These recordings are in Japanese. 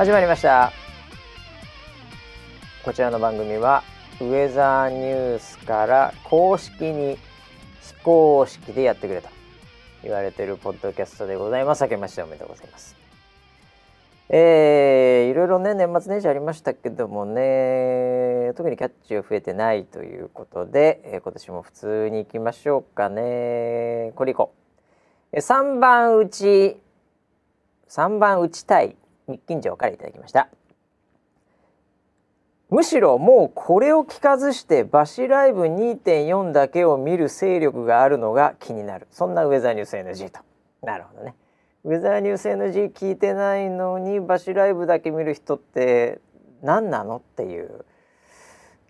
始まりました。こちらの番組はウェザーニュースから公式に非公式でやってくれと言われてるポッドキャストでございます。明けましておめでとうございます。えー、いろいろね年末年始ありましたけどもね特にキャッチが増えてないということで、えー、今年も普通に行きましょうかね。これいこう3番打ち3番打ちたい。日金城からいただきました。むしろもうこれを聞かずしてバシライブ2.4だけを見る勢力があるのが気になる。そんなウェザーニュース NG と。なるほどね。ウェザーニュース NG 聞いてないのにバシライブだけ見る人って何なのっていう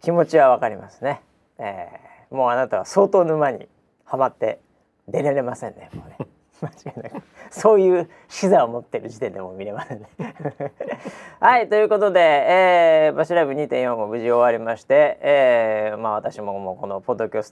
気持ちはわかりますね、えー、もうあなたは相当沼にはまって出られませんねもうね。間違いなく。そういう視座を持ってる時点でも見れますね。はいということで、えー、バシライブ2.4も無事終わりまして、えー、まあ私ももうこのポッドキャ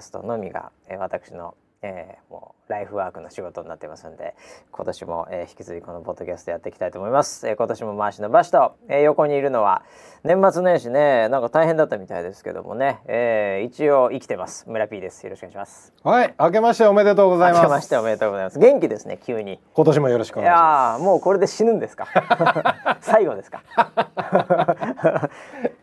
ストのみが、えー、私のえー、もうライフワークの仕事になってますんで今年も、えー、引き続きこのポッドキャストやっていきたいと思います、えー、今年も回しのバシと、えー、横にいるのは年末年始ねなんか大変だったみたいですけどもね、えー、一応生きてます。村 P です。よろしくお願いします。はい明けましておめでとうございます。明けましておめでとうございます。元気ですね急に。今年もよろしくお願いします。もうこれで死ぬんですか？最後ですか？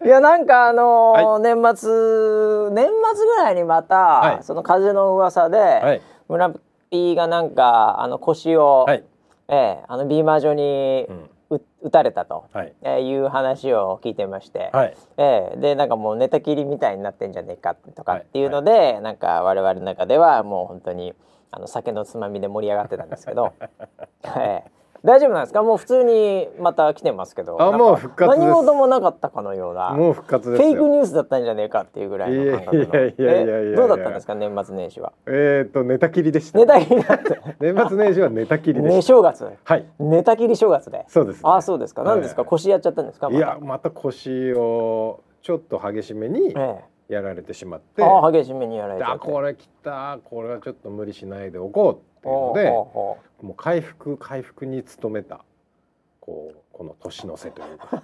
いやなんかあのーはい、年末年末ぐらいにまた、はい、その風の噂で、はい、村 P がなんかあの腰を、はい、えー、あのビーマー上に、うん、打たれたと、はい。えー、いう話を聞いてまして、はい、えー、でなんかもう寝たきりみたいになってんじゃねえかとかっていうので、はいはい、なんか我々の中ではもう本当にあの酒のつまみで盛り上がってたんですけど、えー、大丈夫なんですか？もう普通にまた来てますけど。あもう復活何事もなかったかのような。もう復活フェイクニュースだったんじゃねえかっていうぐらいの感覚の。いやいやいやいやどうだったんですか？年末年始は。えっ、ー、と寝たきりでした。寝たきり。だって年末年始は寝たきりで寝正月。はい。寝たきり正月で。そうです、ね、あそうですか。何ですか、腰やっちゃったんですか、いやまた腰をちょっと激しめに、ええ。やられてしまって。あ激しめにやられて。あこれきたこれはちょっと無理しないでおこうっていうのでもう回復回復に努めたこうこの年の瀬というか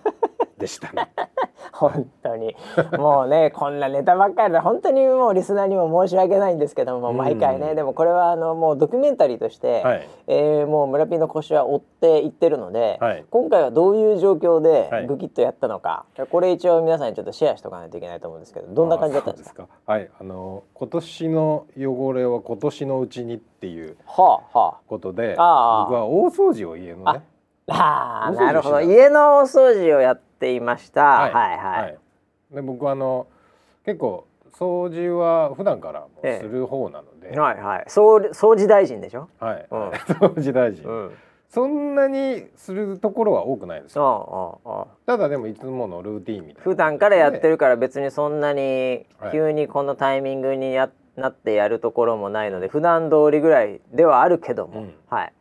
でしたね。本当に。もうねこんなネタばっかりで本当にもうリスナーにも申し訳ないんですけども毎回ね、でもこれはあのもうドキュメンタリーとして、はい、えー、もう村ピーの腰は追っていってるので、はい、今回はどういう状況でグキッとやったのか、はい、これ一応皆さんにちょっとシェアしとかないといけないと思うんですけどどんな感じだったんですか？はいあの今年の汚れは今年のうちにっていうことで、はあはあ、僕は大掃除を家のねああなるほど。家のお掃除をやっていました、はい、はいはい、で僕はあの結構掃除は普段からもする方なので、ええ、はいはい。掃掃除大臣でしょ？はい、うん、掃除大臣、うん、そんなにするところは多くないですよ。ただでもいつものルーティンみたいな普段からやってるから別にそんなに急にこのタイミングにや、なってやるところもないので普段通りぐらいではあるけども、うん、はい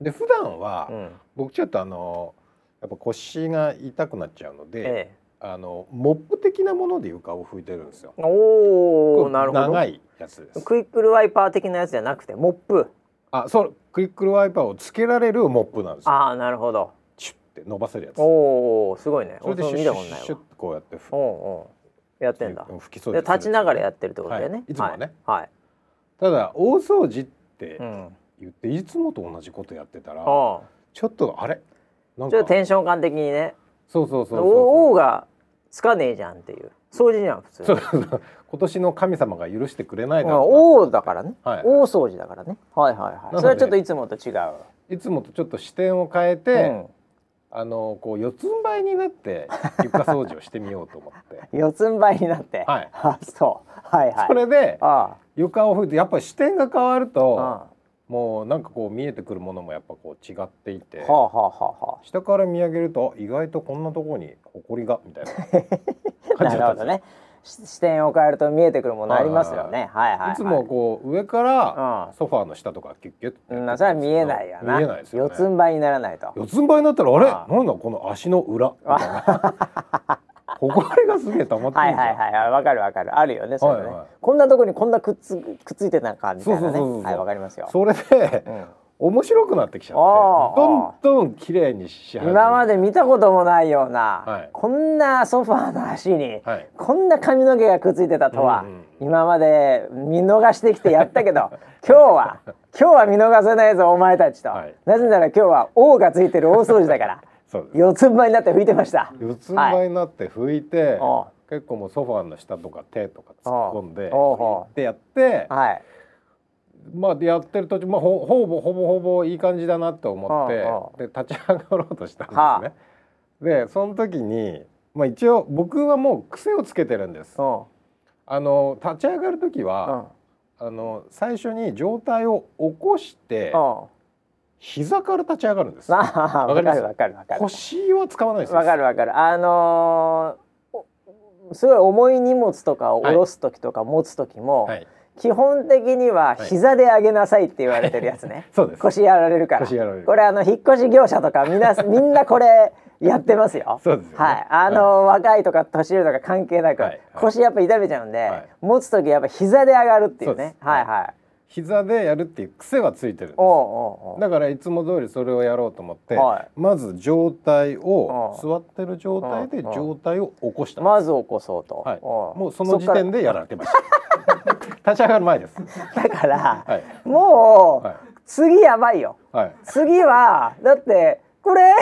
で普段は、うん、僕ちょっとあのやっぱ腰が痛くなっちゃうので、ええ、あのモップ的なもので床を拭いてるんですよ。おお、なるほど。長いやつです。クイックルワイパー的なやつじゃなくてモップ。あ、そうクイックルワイパーをつけられるモップなんですよ。ああ、なるほど。チュって伸ばせるやつ。おお、すごいね。それでシュッシュッシュッこうやっておおやってんだ。拭きそうで立ちながらやってるってことだよね。はい、いつもはね。はい。ただ大掃除って。うん言っていつもと同じことやってたら、ちょっとあれ？なんかちょっとテンション感的にね。そうそうそうそう王がつかねえじゃんっていう。掃除じゃん普通。そうそう今年の神様が許してくれないだろう王だからね、はい、大掃除だからね。はいはいはい。それはちょっといつもと違う。いつもとちょっと視点を変えて、うん、あのこう四つん這いになって床掃除をしてみようと思って。四つん這いになって。はい。あそう。はいはい。それで床を拭いてやっぱり視点が変わるともうなんかこう見えてくるものもやっぱこう違っていて、はあはあはあ、下から見上げると意外とこんなところに埃がみたいな 感じだったんですね。視点を変えると見えてくるものありますよね。はいはい、はい、いつもこう上からソファーの下とかキュッキュッて、うん、それは見えないよな。見えないですよ、ね、四つん這いにならないと。四つん這いになったらあれ、なんだこの足の裏みたいな。誇りがすげえと思ってはいはいはい。わかるわかる。あるよねそれね、はいはい、こんなとこにこんなくっつくっついてた感じたいなね。はいわかりますよ。それで、面白くなってきちゃってどんどん綺麗にし始めて今まで見たこともないような、はい。こんなソファーの足に、はい。こんな髪の毛がくっついてたとは、うんうん今まで見逃してきてやったけど 今日は今日は見逃せないぞお前たちと、はい。なぜなら今日は王がついてる大掃除だから四つん這いになって拭いてました。四つん這いになって拭いて、お結構もうソファーの下とか手とか突っ込んで拭いてやってはい、まあでやってる途中、まあ、ほほぼほぼほぼいい感じだなと思ってで立ち上がろうとしたんですね。はでその時に、まあ、一応僕はもう癖をつけてるんです。うん。あの立ち上がる時うは、ん。あの最初に上体を起こしてうん膝から立ち上がるんです。わかるわかるわかる。腰は使わないです。よ。わかるわかる。あのーおすごい重い荷物とかを下ろす時とか持つ時も、はい、基本的にははい。膝で上げなさいって言われてるやつね、そうです。腰やられるから。腰やられる。これあの引っ越し業者とかみんな みんなこれやってますよ。すよね。はい。あの、若いとか年寄りとか関係なく、はい。はい。腰やっぱ痛めちゃうんで、はい。持つ時やっぱ膝で上がるっていうね。はいはい膝でやるっていう癖はついてるんです。だからいつも通りそれをやろうと思って、はい。まず上体をうん座ってる状態でうん上体を起こした、まず起こそうと、はい、もうその時点でやられてました。立ち上がる前です。だから、はい。もう、はい次やばいよ。はい。次はだってこれ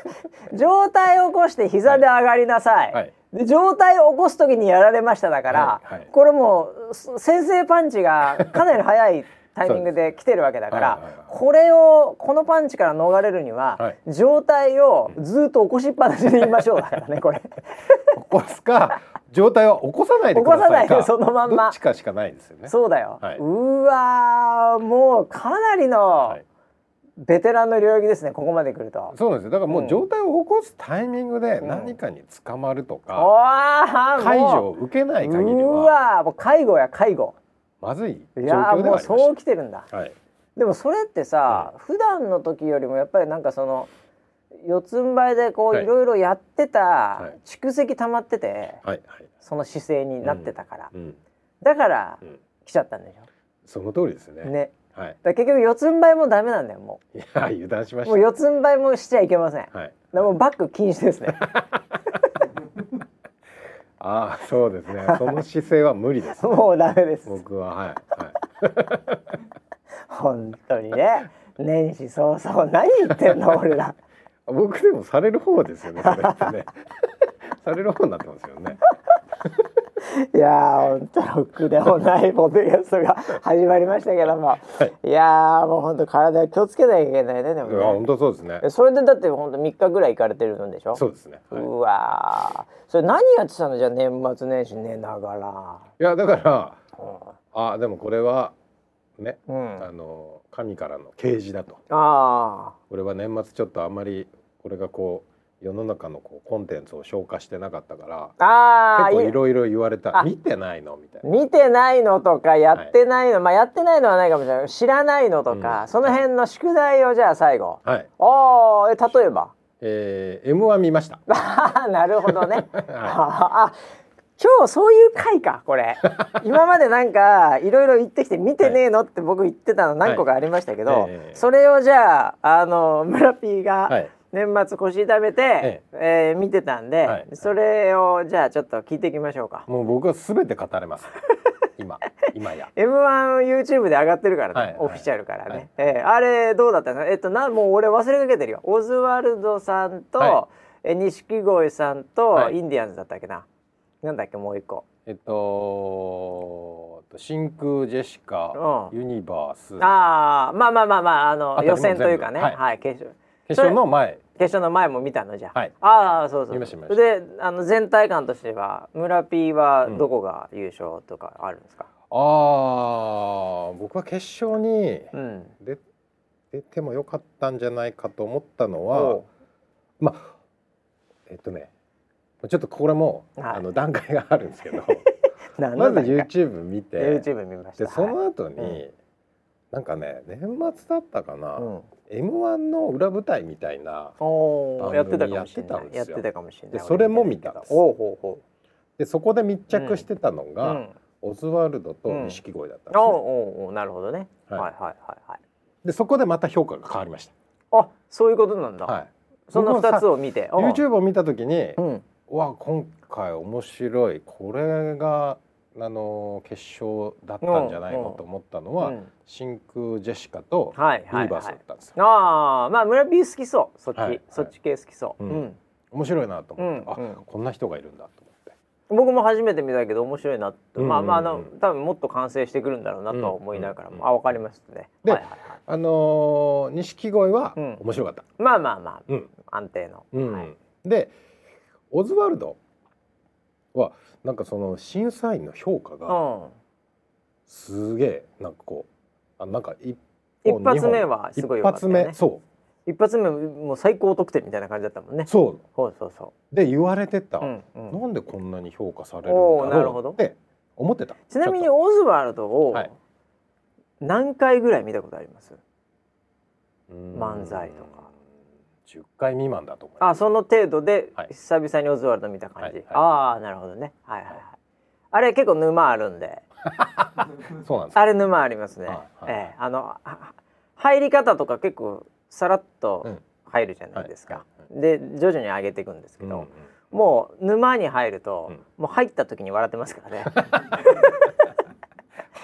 上体を起こして膝で上がりなさいで上体を起こす時にやられましただから、はいはい。これも先制パンチがかなり早い タイミングで来てるわけだからはいはいはいこれをこのパンチから逃れるには、はい。上体をずっと起こしっぱなしで言いましょうだからねこれ。起こすか上体は起こさないでくださいか。起こさないでそのまんま。どっちかしかないですよね。そうだよ、はい。うわーもうかなりのはいベテランの領域ですねここまで来ると。そうなんですよ。だからもううん。上体を起こすタイミングでうん。何かに捕まるとか、おー介助もを受けなうい限りうはわーもう介護や介護。まずい状況ではありましそう来てるんだ。た。はい。でもそれってさ、普段の時よりもやっぱりなんかその四つん這いでこうはい。いろいろやってたはい。蓄積溜まってて、はいはい、その姿勢になってたから、うん。だからうん、来ちゃったんでしその通りですね。ょ。ね。はいだ結局四つん這いもダメなんだよもいや油断しまう。したもう四つん這いもしちゃいけません。はいらもうバック禁止ですね。ああそうですねその姿勢は無理です、もうダメです。僕ははいはい 本当にね。年始早々何言ってんの俺ら。僕でもされる方ですよねそれってねされる方になってますよね いやー本当ろくでもないポッドキャストが始まりましたけども、い、やーもう本当体気をつけなきゃいけないねでもいや本ね。当そうですね。えそれでだって本当三日ぐらい行かれてるんでしょ？そうですね、はい、いうわー。それ何やってたの？じゃあ年末年始寝ながら。やだからあでもこれはね、うん。あの神からの啓示だと。あ俺は年末ちょっとあんまり俺がこう世の中のこうコンテンツを消化してなかったから結構いろいろ言われたあ。見てないのみたいな。見てないのとかやってないの、まあやってないのはないかもしれない。知らないのとか、うん。その辺の宿題をじゃあ最後。はい。ああえ例えば？えー、M1 見ました。なるほどね。はあ今日そういう回かこれ。今までなんかいろいろ言ってきて見てねえのって僕言ってたの何個かありましたけど、はい。ええそれをじゃああの村 P がはい年末腰痛めて、えー見てたんで、はい。それをじゃあちょっと聞いていきましょうか。もう僕はすべて語れます。今今や。M1YouTube で上がってるからね、はいオフィシャルからね、はい。えーあれどうだったの？えっとなもう俺忘れかけてるよ。オズワルドさんと、はえ錦鯉さんと、はい。インディアンズだったっけな？なんだっけもう一個。えっと真空ジェシカ、うユニバース。ああまあまあまあまああの予選というかね。もう全部はい、決勝決勝の前。決勝の前も見たのじゃあ、はい。ああそうそう見ました。であの全体感としては村 P はどこが優勝とかあるんですか、あー僕は決勝にうん。出出てもよかったんじゃないかと思ったのおはう。まあえっとねちょっとこれも、はい。あの段階があるんですけど。何まず YouTube 見て YouTube 見ました。でその後に、うんなんかね年末だったかな、はいうん M1 の裏舞台みたいなやってたかもしれない。やってたんですよ。やってたかもしれない。でそれも見たんですでそこで密着してたのうが、うん。オズワルドと錦鯉だったんですね、おうおうおうなるほどね、はい。はいはいはいはい。でそこでまた評価が変わりましあそういうことなんだ、た。はい。その2僕はさつを見て。YouTube を見た時に、うん。うわ今回面白い。これがあの決勝だったんじゃないのと思ったのは、うん。真空ジェシカとはいはいユニバースはいだったんですよ。ああまあ村 P 好きそうそっち、そっち系好きそう、ううん。ん面白いなと思って、あこんな人がいるんだと思って。僕も初めて見たけど面白いなと、うん。まあまああの多分もっと完成してくるんだろうなとは思いながらも、あわかりますね。ではいはいはい。あの錦鯉はうん。面白かった。まあまあまあ。うん。安定の、でオズワルドはなんかその審査員の評価がうん。すげえなんかこうあなんか一一本発目はすごい良かったよね。一発目そ一発目もう最高得点みたいな感じだったもんね。う。そそうそうそう。で言われてた、う、うんうん、なんでこんなに評価されるんだろうって思ってた。ちなみにオズワルドをはい。何回ぐらい見たことあります、漫才とか10回未満だと思います。あその程度ではい。久々にオズワルド見た感じ、はいはい。ああなるほどね。はいはいはい。あれ結構沼あるんで。そうなんです。あれ沼ありますね、はいはい。ええあのは入り方とか結構さらっとうん。入るじゃないですか、はいで徐々に上げていくんですけど、うんうん。もう沼に入ると、うん。もう入った時に笑ってますからね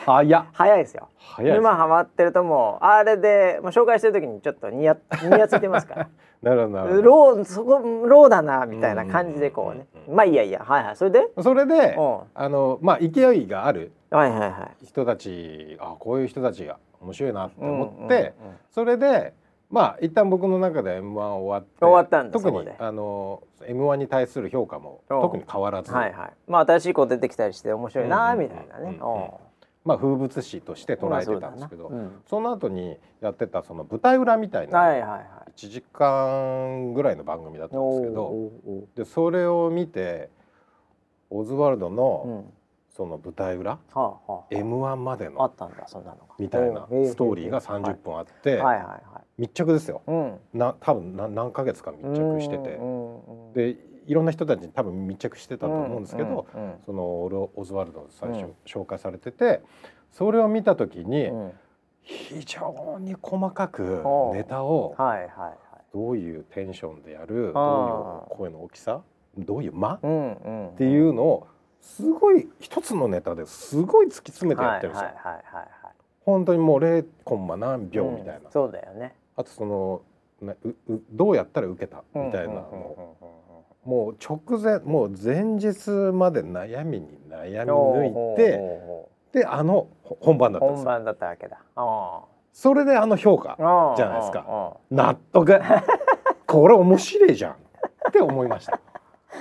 早っ。早いですよ。早いです沼ハマってるともうあれで、まあ、紹介してる時にちょっとニヤ ニヤついてますから。なるほどローそこローだなみたいな感じでこうね。うんうんまあいいやいや。はいはい。それで？それでうん。あのまあ勢いがあるはいはいはい。人たちあこういう人たちが面白いなって思って、うんうんうん。それでまあ一旦僕の中で M1 終わって終わったんだ特にあの M1 に対する評価もうん特に変わらず、はいはい。まあ新しい子出てきたりして面白いなみたいなねうんうんうん。うんまあ風物詩として捉えてたんですけど、まあそうん。その後にやってたその舞台裏みたいな、はいはいはい。1時間ぐらいの番組だったんですけどでそれを見てオズワルドうのん。その舞台裏、はあはあ M1 までのみたいなストーリーが30分あって、密着ですよ。うん。な多分な何ヶ月か密着してて。でいろんな人たちに多分密着してたと思うんですけど、うんうんそのオズワルド最初うん。紹介されててそれを見た時にうん。非常に細かくネタをはいはいはい。どういうテンションでやるあどういう声の大きさどういう間っうんうん。ていうのをすごい一つのネタですごい突き詰めてやってるんですよ。はいはいはいはい本当にもう0コンマ何秒みたいな、うんそうだよね。あとそのねううどうやったら受けたみたいなのをもう直前もう前日まで悩みに悩み抜いてであのほ本番だったんですよ。本番だったわけだ。あそれであの評価あじゃないですか。納得。これ面白いじゃんって思いました。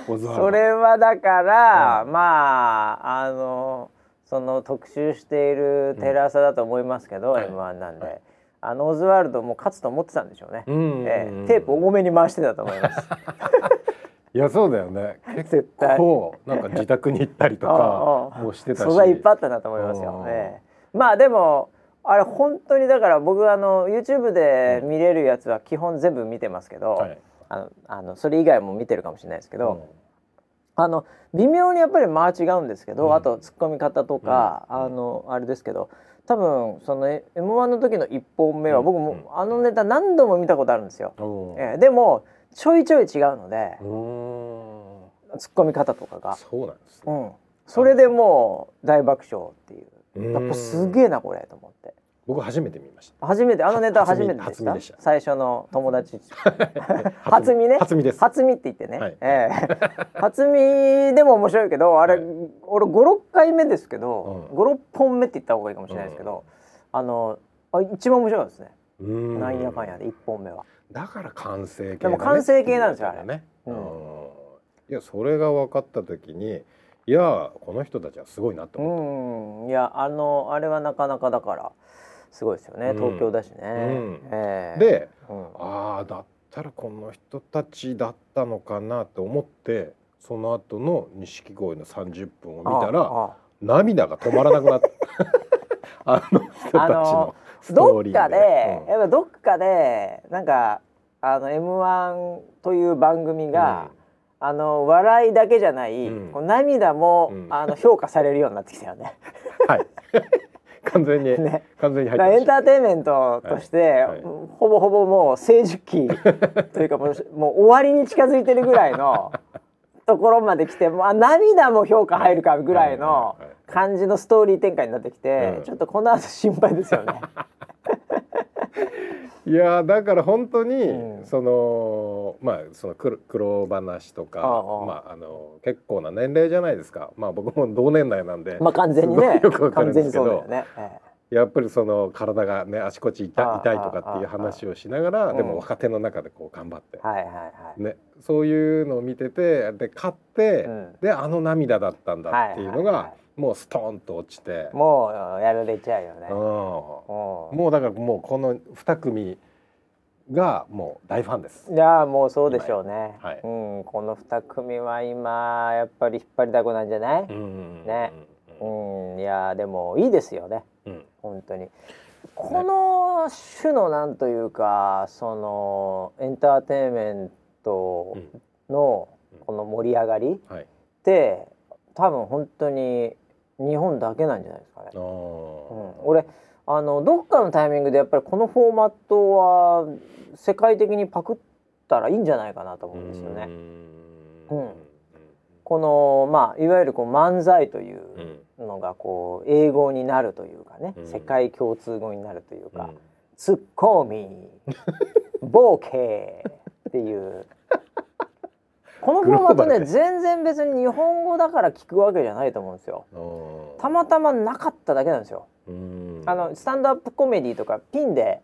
それはだから、うまああのその特集しているテレ朝だと思いますけど、はい。M1 なんで、はい。あのオズワルドも勝つと思ってたんでしょうね、うんええ。テープ多めに回してたと思いますいやそうだよね。結絶対。構なんか自宅に行ったりとかもしてたし。素材いっぱいあったなと思いますよ、うん。ええまあでもあれ本当にだから僕あの YouTube で見れるやつは基本全部見てますけど、はい。あのあのそれ以外も見てるかもしれないですけど、うん。あの微妙にやっぱり間は違うんですけど、うん。あと突っ込み方とか、うん。あのあれですけど多分その m 1の時の1本目はうん。僕も、うん。あのネタ何度も見たことあるんですよ。ええでもちょいちょい違うのでうーん。突っ込み方とかが、そうなんですね。うん、それでもう大爆笑っていう。やっぱすげええなこれと思って。僕初めて見ました。初めて？あのネタは初めてでした？初見でした。最初の友達。初見ね初見です初見って言ってね、はい。ええ。初見でも面白いけどあれ、はい。俺56回目ですけど、うん。56本目って言った方がいいかもしれないですけど、あのあ一番面白いですね、うーん。なんやかんやで1本目は。だから完成形でも完成形なんですよあれ。うん。いやそれが分かった時にいやこの人たちはすごいなってう思っん。いやあのあれはなかなかだからすごいですよね、うん。東京だしね。うん。ええ。たでうん。ああだったらこの人たちだったのかなって思ってその後の錦鯉の30分を見たら涙が止まらなくなった。あの人たちあのどっかで、うん。やっぱどっかでなんかあの M1 という番組が、あの笑いだけじゃない、うん。涙も、うん。あの評価されるようになってきたよね。はい。完全に、ね。完全に入ってましターテインメントとして、はい。ほぼほぼもう成熟期というかもうもう終わりに近づいてるぐらいの ところまで来て、まあ、涙も評価入るかぐらいの感じのストーリー展開になってきて、うん。ちょっとこの後心配ですよね。いやーだから本当に、うん。そのまあその苦苦労話とかまああの結構な年齢じゃないですか。まあ僕も同年代なんで、まあ完全にね。よくわかる完全にんですけど。そうだよね。えやっぱりその体がねあちこち痛痛いとかっていう話をしながらあでも若手の中でこう頑張って。え、はいはいはい。ね、そういうのを見ててで勝って、うん。であの涙だったんだっていうのが、はいはいはもうストーンと落ちて、もうやられちゃうよね。うん。うん。もうだからもうこの2組がもう大ファンです。いやもうそうでしょうね。はい。うんこの二組は今やっぱり引っ張りだこなんじゃない？うんね。いやでもいいですよねうん本当に。この種のなんというかそのエンターテインメントのこの盛り上がりっはい。て多分本当に日本だけなんじゃないですかね。うん、俺あのどっかのタイミングでやっぱりこのフォーマットは世界的にパクったらいいんじゃないかなと思うんですよね。うんうんこのまあいわゆるこう漫才といううんのがこう英語になるというかね、うん。世界共通語になるというか、うん。ツッコミ ボケっていう。このフォーマットね全然別に日本語だから聞くわけじゃないと思うんですよ。たまたまなかっただけなんですよ。うん。あのスタンドアップコメディとかピンで。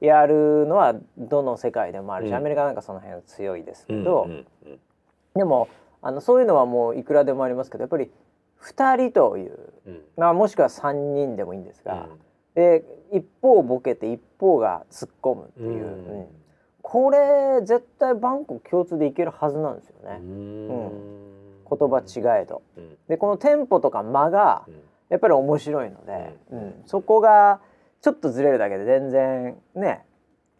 やるのはどの世界でもあるし、うん。アメリカなんかその辺強いですけど、でもあのそういうのはもういくらでもありますけどやっぱり2人という、うん。まあ、もしくは3人でもいいんですが、うん。で一方ボケて一方が突っ込むっていう、これ絶対バンコク共通でいけるはずなんですよね、うん。言葉違えど。うん。でこのテンポとか間がうん。やっぱり面白いので、うん。うん。そこがちょっとずれるだけで全然ね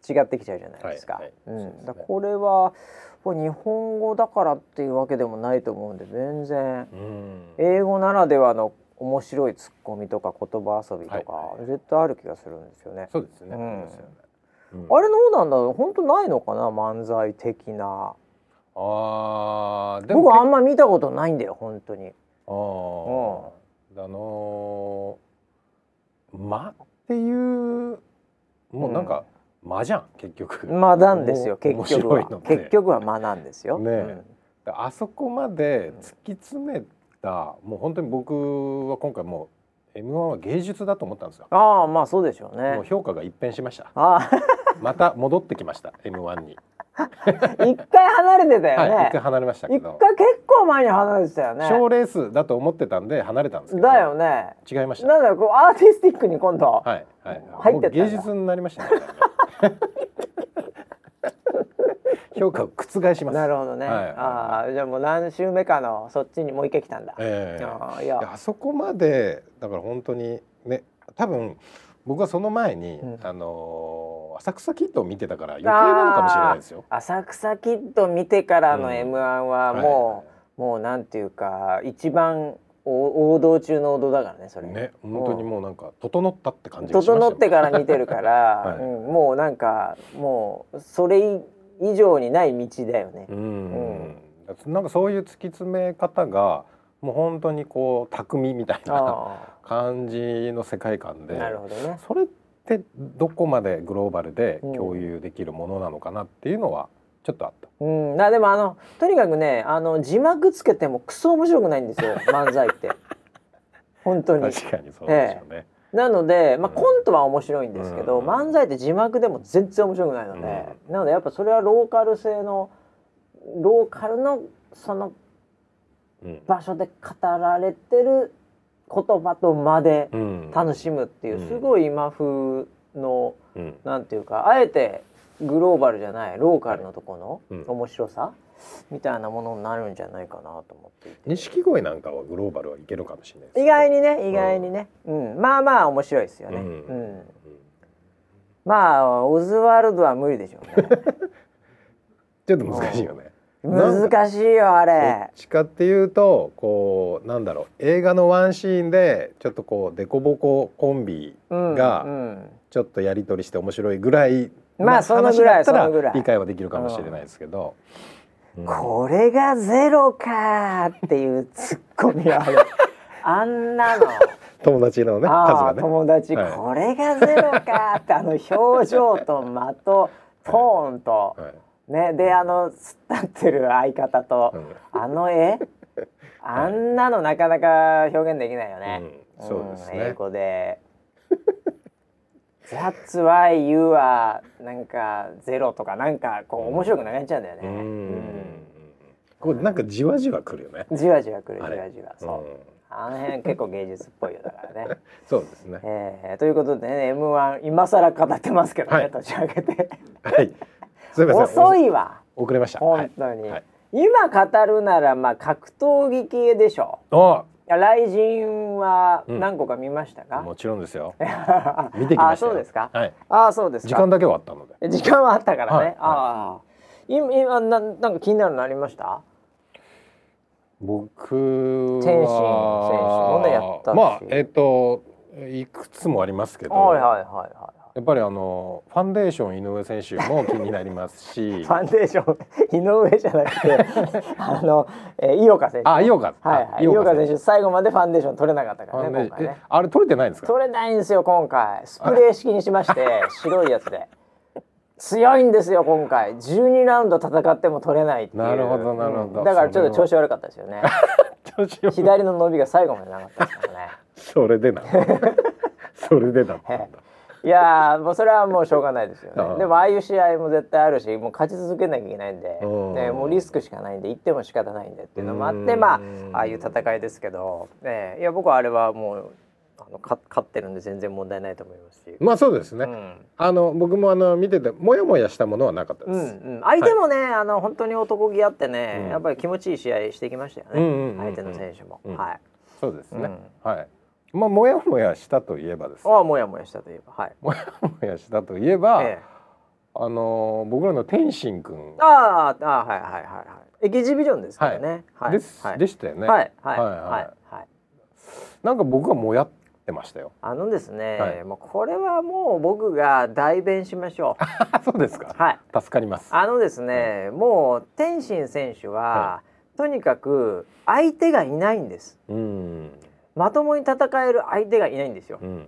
違ってきちゃうじゃないですか。ううん、だこれは日本語だからっていうわけでもないと思うんで全然。うん。英語ならではの面白いツッコミとか言葉遊びとか、はい絶対ある気がするんですよね。そうですね。うん。ありますよね。うん。あれどうなんだろう？本当ないのかな？漫才的な。あーで僕あんまま見たことないんだよ本当に。あー。あのー間っていうもうなんか間じゃん結局。間なんですよお結局は結局は間なんですよ。ねえうんあそこまで突き詰めたもう本当に僕は今回もう M1 は芸術だと思ったんですよ。ああまあそうでしょうもうね。評価が一変しました。あまた戻ってきました M1 に。あ一回離れてたよはい、一ね回。離れましたけ一ど。回結構前に離れてたよね。賞レースだと思ってたんで離れたんですけど。だよね。違いました。なんだこうアーティスティックに今度。はいはい。入って芸術になりましたね。評価を覆します。なるほどね。はいはいああじゃあもう何週目かのそっちにもう一回来たんだ。ええああいやあそこまでだから本当にね多分僕はその前に、うんあのー浅草キッドを見てたから余計なのかもしれないですよ。浅草キッド見てからのうん M1 はもう、もうなんていうか一番お王道中の王道だからねそれ。ね本当にもうなんか整ったって感じがしましたよ整ってから見てるから、はいうん、もうなんかもうそれ以上にない道だよね。うん、なんかそういう突き詰め方がもう本当にこう巧みみたいなあ感じの世界観あでなるほどね。それってどこまでグローバルでうん共有できるものなのかなっていうのはちょっとあった。うん、なでもあのとにかくねあの字幕つけてもクソ面白くないんですよ。漫才って。本当に。確かにそうですよね。なので、まあ、うん。コントは面白いんですけど、うん。漫才って字幕でも全然面白くないので、なのでやっぱそれはローカル性のローカルのそのうん。場所で語られてる言葉と間でうん。楽しむっていううん。すごい今風のうん。なんていうかあえてグローバルじゃないローカルのところうん。の面白さ？みたいなものになるんじゃないかなと思っていて。錦鯉なんかはグローバルはいけるかもしれない意外にね意外にね、うん。まあまあ面白いですよね、ううん。んまあオズワルドは無理でしょうね。ちょっと難しいよね。難しいよあどっれちかっていうとこうなんだろう映画のワンシーンでちょっとこうデコボココンビうんがうん。ちょっとやり取りして面白いぐらいまあそのぐらいそのぐらい。ら理解はできるかもしれないですけど、うん。これがゼロかーっていうツッコミある。あんなの。友達のね数がね。友達、はい。これがゼロかーってあの表情と間と トーンと、はい。ね。であの突っ立ってる相方と、うん。あの絵 あんなのなかなか表現できないよね。うん。そうですね。ん英語で。That's why you are なんかゼロとかなんかこう面白くなくなっちゃうんだよね。うんうんこれなんかじわじわくるよね。じわじわくるじわじわそう。うんあの辺結構芸術っぽいよだからね。そうですね。えー、ということでね M1 今更語ってますけどね、はい年明けて はい。すみません。遅いわお遅れました。本当に、はい今語るならまあ格闘技系でしょあ、いや雷神はうん。何個か見ましたか、もちろんですよ。あ 見てきましたそうですか、はい。あそうですか。時間だけはあったので。時間はあったからね、はい。ああ今今ななんか気になるのありました？僕は天心選手もねやったし。まあえっ、といくつもありますけど、はいはいはいはやっぱりあのファンデーション井上選手も気になりますし。い ファンデーション井上じゃなくて あの、えー、井岡選手。あ井岡はいはい。あ井岡選手最後までファンデーション取れなかったからね今回ね。えあれ取れてないんですか？取れないんですよ今回。スプレー式にしまして 白いやつで。強いんですよ今回。12ラウンド戦っても取れないっていう。なるほどなるほど。うんだからちょっと調子悪かったですよね。調子よ左の伸びが最後までなかったですからね。それでな。それでだった。んだいやーもうそれはもうしょうがないですよね。でもああいう試合も絶対あるしもう勝ち続けなきゃいけないんで、うんね、もうリスクしかないんで行っても仕方ないんでっていうのもあってうん。まあああいう戦いですけど、ね、いや僕はあれはもうあのか勝ってるんで全然問題ないと思いますし。まあそうですね、うん。あの僕もあの見ててもやもやしたものはなかったでうんす、うん、相手もね、あの本当に男気あってね、うん。やっぱり気持ちいい試合してきましたよね、うんうんうんうん相手の選手も、うん。はい。そうですね、はいまあもやもやしたといえばです。ねああもやもやしたといえば。はい、もやもやしたといえば、ええ。あの僕らの天心くんああああはいはいはいはい。エキシビジョンですからね、はい。です、はい。でしたよね、はいはい。はいはい。はい。なんか僕はもやってましたよ。あのですね、はい。もうこれはもう僕が代弁しましょう。あ そうですか。はい。助かります。あのですね、もう天心選手は、とにかく相手がいないんです。うんまともに戦える相手がいないんですよ。うん。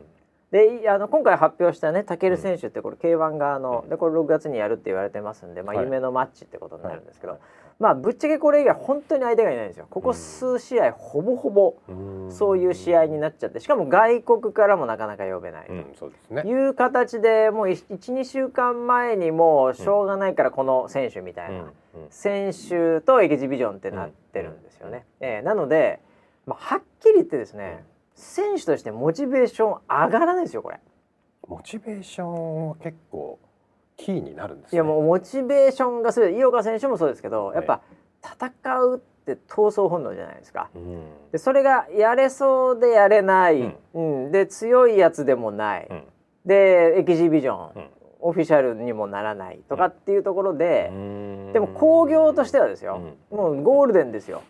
でいあの今回発表したねタケル選手ってこれ K1 側の、でこれ6月にやるって言われてますんで、まあ、はい。夢のマッチってことになるんですけど、はい。まあぶっちゃけこれ以外本当に相手がいないんですよ。ここ数試合ほぼほぼうん。そういう試合になっちゃってしかも外国からもなかなか呼べないと。いう形でもう12週間前にもうしょうがないからこの選手みたいな、うん。うん。選手とエキシビジョンってなってるんですよね。えーなので、まあ、はっきり言ってですね、選手としてモチベーション上がらないですよこれ。モチベーションは結構キーになるんですね。いやもうモチベーションがすごい井岡選手もそうですけど、はいやっぱ戦うって闘争本能じゃないですか。うん。でそれがやれそうでやれない、ううん。で強いやつでもない、うん。でエキシビジョン、うん。オフィシャルにもならないとかっていうところで、うん。でも興行としてはですよ、もうゴールデンですよ、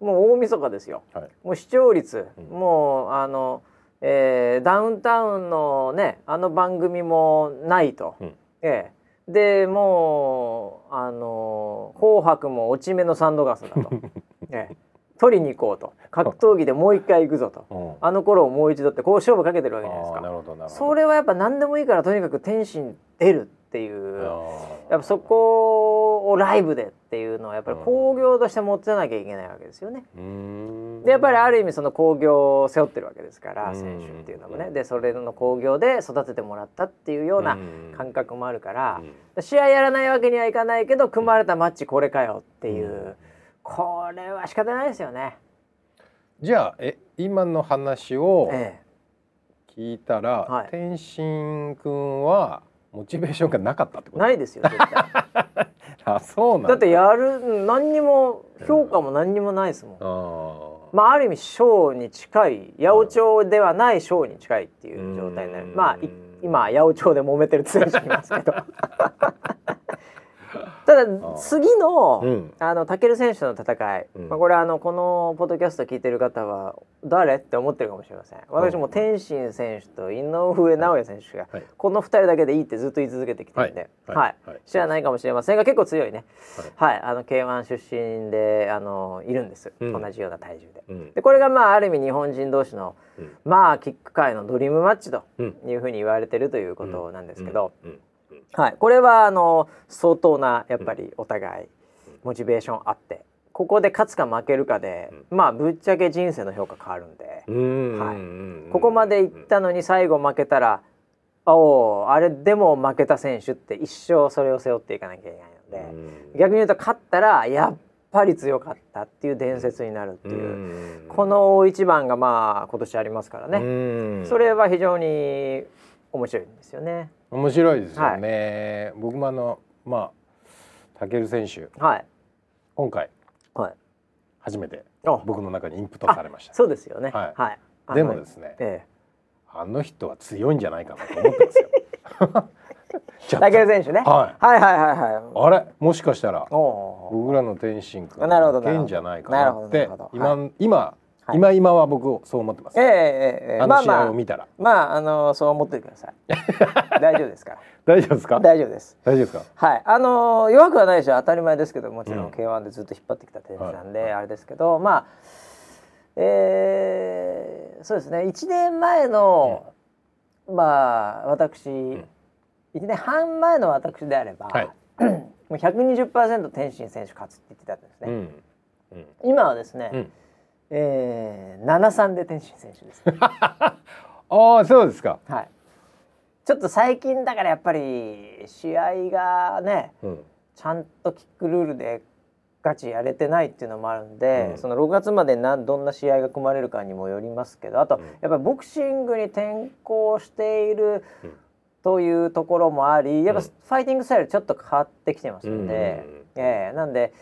もう大晦日ですよ。はい。もう視聴率、うん。もうあの、えーダウンタウンのねあの番組もないと、うん。ええ。でもうあの「紅白」も落ち目のサンドガスだと、ええ。取りに行こうと。格闘技でもう一回行くぞと。うん。あの頃をもう一度ってこう勝負かけてるわけじゃないですか。るほどなるほど。それはやっぱ何でもいいからとにかく天心出るっていう。やっぱそこをライブでっていうのはやっぱり興行として持ってなきゃいけないわけですよね。でやっぱりある意味その興行を背負ってるわけですからうん。選手っていうのもね。でそれの興行で育ててもらったっていうようなうん。感覚もあるからうん。試合やらないわけにはいかないけど組まれたマッチこれかよっていう、うん。これは仕方ないですよね。じゃあえ今の話をえ聞いたら、はい。天心くんはモチベーションがなかったってえ、こと？ないですよ絶対 あ そうなんだ。ってやるうん何にも評価も何にもないですもん。あまあある意味ショーに近い八百長ではないショーに近いっていう状態になる。うん。まあい 今八百長で揉めてる選手いますけどただー。次の、うん。あのタケル選手との戦い、うん。まあ、これあのこのポッドキャスト聞いてる方は誰って思ってるかもしれません。私も天心選手と井上尚弥選手が、はい。この2人だけでいいってずっと言い続けてきてるんで、はい。はい。はい。知らないかもしれませんが結構強いね、はい。あの K1 出身であのいるんです、うん。同じような体重で。うん。でこれがまあある意味日本人同士の、うん。まあキック界のドリームマッチとうん。いうふうに言われてるということなんですけど、うん。うんはい、これはあの相当なやっぱりお互いモチベーションあってここで勝つか負けるかで、まあぶっちゃけ人生の評価変わるんで、うん。はい。うん。ここまでいったのに最後負けたらおおあれでも負けた選手って一生それを背負っていかなきゃいけないので、逆に言うと勝ったらやっぱり強かったっていう伝説になるっていう、この大一番がまあ今年ありますからね、ねそれは非常に面白いんですよね。面白いですよね、僕もあのまあタケル選手。はい、今回。はい。初めてあ。僕の中にインプットされました。そうですよね。はい。はい。でもですねえあの人は強いんじゃないかなと思ってますよ。ちえ。ょっとタケル選手ね。はい。はいはいはいはい。あれ？もしかしたら。僕らの天心君なるほどなるほど。剣じゃないかなって今、は今はい。今今は僕そう思ってます、ええええええ。あの試まあまあ。合を見たら、まああのそう思っててください。大丈夫ですか？ら。大丈夫ですか？大丈夫です。大丈夫ですか？はい。あの弱くはないでしょ当たり前ですけどもちろうん。ん K1 でずっと引っ張ってきた選手なんで、はい。あれですけどまあえー、そうですね。1年前の、まあ私、1年半前の私であれば、はい。もう120%天心選手勝つって言ってたんですね。うん。うん。今はですね、うんえー、7-3で天心選手です、ね。ああそうですか、はい。ちょっと最近だからやっぱり試合がねうん。ちゃんとキックルールでガチやれてないっていうのもあるんで、うん。その6月までなどんな試合が組まれるかにもよりますけどあと、うん。やっぱりボクシングに転向しているうん。というところもありやっぱうん。ファイティングスタイルちょっと変わってきてますので、ええなんで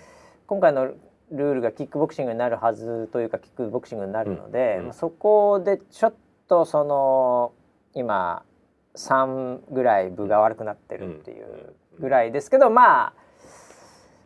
今回のルールがキックボクシングになるはずというかキックボクシングになるので、うんまあそこでちょっとその今3ぐらい部が悪くなってるっていうぐらいですけど、まあ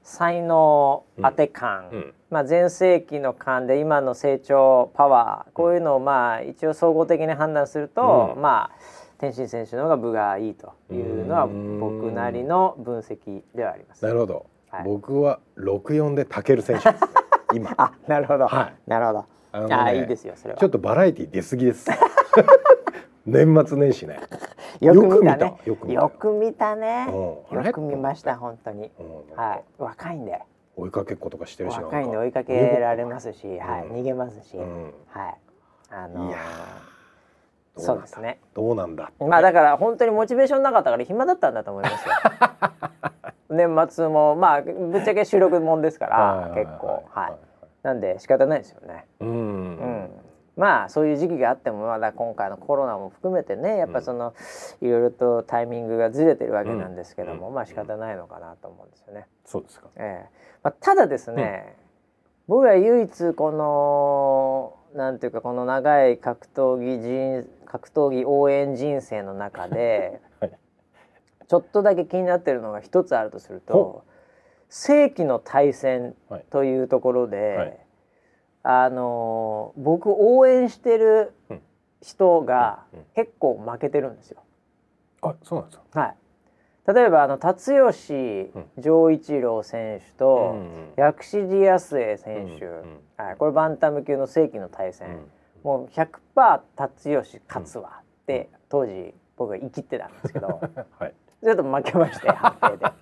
才能当て感、うん。まあ、全盛期の感で今の成長パワーこういうのをまあ一応総合的に判断すると、うん。まあ天心選手の方が部がいいというのはうん僕なりの分析ではあります。なるほど、はい僕は64でタケル選手ですね 今あ、なるほど。はいなるほど。あのねあ、いいですよ、それは。ちょっとバラエティ出過ぎです 年末年始ね よく見たね。よく見たね。うんよく見ました、本当に。うんはい、若いんで。追いかけっことかしてるし若いんで追いかけられますし、はい、逃げますし。うんはい。あのーいやーそうですね。どうなんだまあだから本当にモチベーションなかったから暇だったんだと思いますよ。年末もまあぶっちゃけ収録もんですから結構はい。なんで仕方ないですよね。うんうん。まあそういう時期があってもまだ今回のコロナも含めてねやっぱそのいろいろとタイミングがずれてるわけなんですけども、うんまあ仕方ないのかなと思うんですよね。そうですかええまあ、ただですね、僕は唯一このなんていうかこの長い格闘技人格闘技応援人生の中で、は いちょっとだけ気になってるのが一つあるとするとほ世紀の対戦はい。というところで、はい。あの僕応援してるうん。人が結構負けてるんですよ。あそうなんですか。はい、例えばあの達吉丈一郎選手と、うん薬師寺康江選手、うんうんはい、これバンタム級の世紀の対戦、うん。もう100%達吉勝つわって、当時僕は言い切ってたんですけど。はいちょっと負けまして判定で、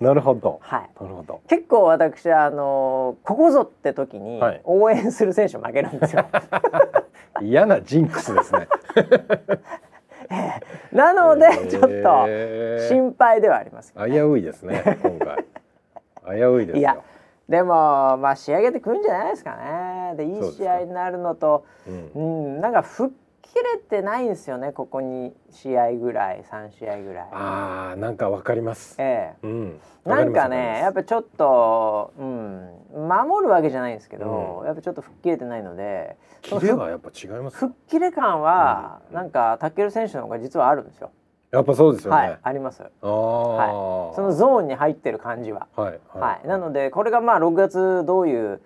なるほど。はい、なるほど。結構私はあのここぞって時にはい。応援する選手負けるんですよ。嫌なジンクスですね。なのでちょっとえー心配ではあります。危ういですね今回。危ういですよ。いやでもまあ仕上げてくるんじゃないですかね。でいい試合になるのとうん。うん、なんか吹っ切れてないんですよねここに試合ぐらい3試合ぐらい。あーなんかわかります。ええ。うんなんかねやっぱぱちょっと、うん、守るわけじゃないんですけど、やっぱちょっと吹っ切れてないのでそのキレはやっぱ違います。吹っ切れ感は、なんかタッケル選手の方が実はあるんですよ。やっぱそうですよね、はいあります。ああ、はい。そのゾーンに入ってる感じは。はいはい、なのでこれがまあ6月どういう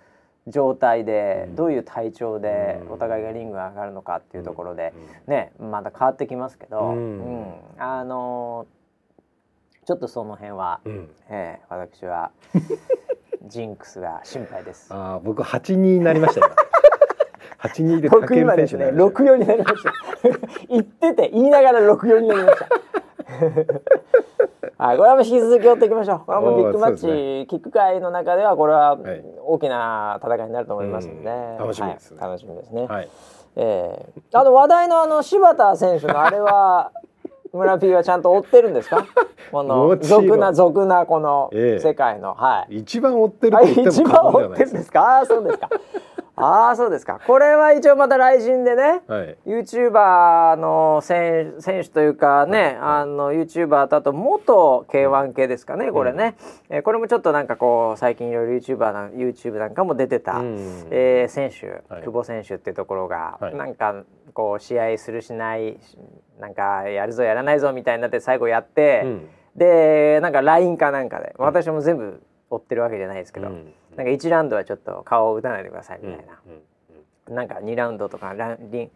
状態で、うん。どういう体調でうん。お互いがリングが上がるのかっていうところで、うん。ねまた変わってきますけど、うん。うん。あのーちょっとその辺は、うん。えー私は ジンクスが心配です。ああ僕八二になりましたよ。八二で僕今ですね六四になりました。言ってて言いながら六四になりました。はい、これはもう引き続き追っていきましょう。これはもうビッグマッチ、そうですキック界の中ではこれははい大きな戦いになると思いますので、うん楽しみですねはい楽しみですね。はいえーあの話題のあの柴田選手のあれは 村 P はちゃんと追ってるんですか？この俗な俗なこのええ世界の、はい。一番追ってる一番追ってるんですか？ああーそうですか。ああそうですか。これは一応また RIZIN でね。はい。ユーチューバーの選選手というかね、あのユーチューバーとあと元 K1 系ですかね、これね、えーこれもちょっとなんかこう最近いろいろユーチューバーな YouTube なんかも出てた、うん。えー選手、はい。久保選手っていうところが、はい。なんかこう試合するしないなんかやるぞやらないぞみたいになって最後やって、うん。でなんか LINE かなんかで、私も全部追ってるわけじゃないですけど、うん。なんか1ラウンドはちょっと顔を打たないでくださいみたいな。うん。なんか2ラウンドとかランリン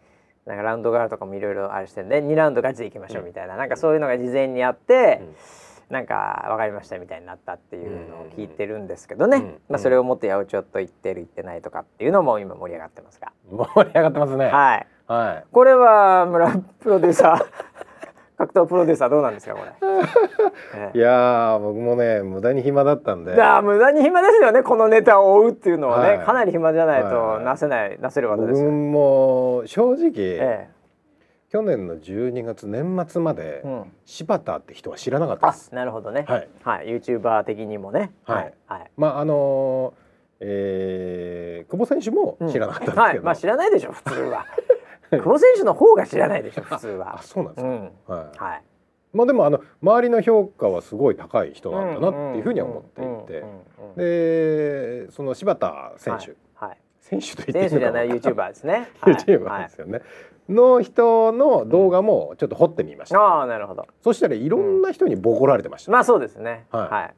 なんかラウンドガールとかもいろいろあれしてんで2ラウンドガチでいきましょうみたいな、なんかそういうのが事前にあって、なんか分かりましたみたいになったっていうのを聞いてるんですけどね、うん。まあ、それをもっと八百長と言ってる言ってないとかっていうのも今盛り上がってますが、う ん盛り上がってますね。はい。はい。これは村プロデューサー 格闘プロデューサーどうなんですかこれ？ええいやー僕もね無駄に暇だったんでだ無駄に暇ですよねこのネタを追うっていうのはね、はいかなり暇じゃないはいとなせない、なせる技僕ですよ。も正直、え去年の12月年末までえうん、柴田って人は知らなかったあです。なるほどね。はい、はい、ユーチューバー的にもね。はい、はい。まああのーえー久保選手も知らなかったんですけど、はい、まあ知らないでしょ普通は。久保選手の方が知らないでしょ普通はあ。そうなんですか、うん。はいはい。まあでもあの周りの評価はすごい高い人なんだなっていうふうには思っていてで、でその柴田選手、はい。選手と言っていいのか選手じゃないユーチューバーですね。ユーチューバーですよね、の人の動画もちょっと掘ってみました、ああなるほど。そしたらいろんな人にボコられてました、まあそうですね。はいはい。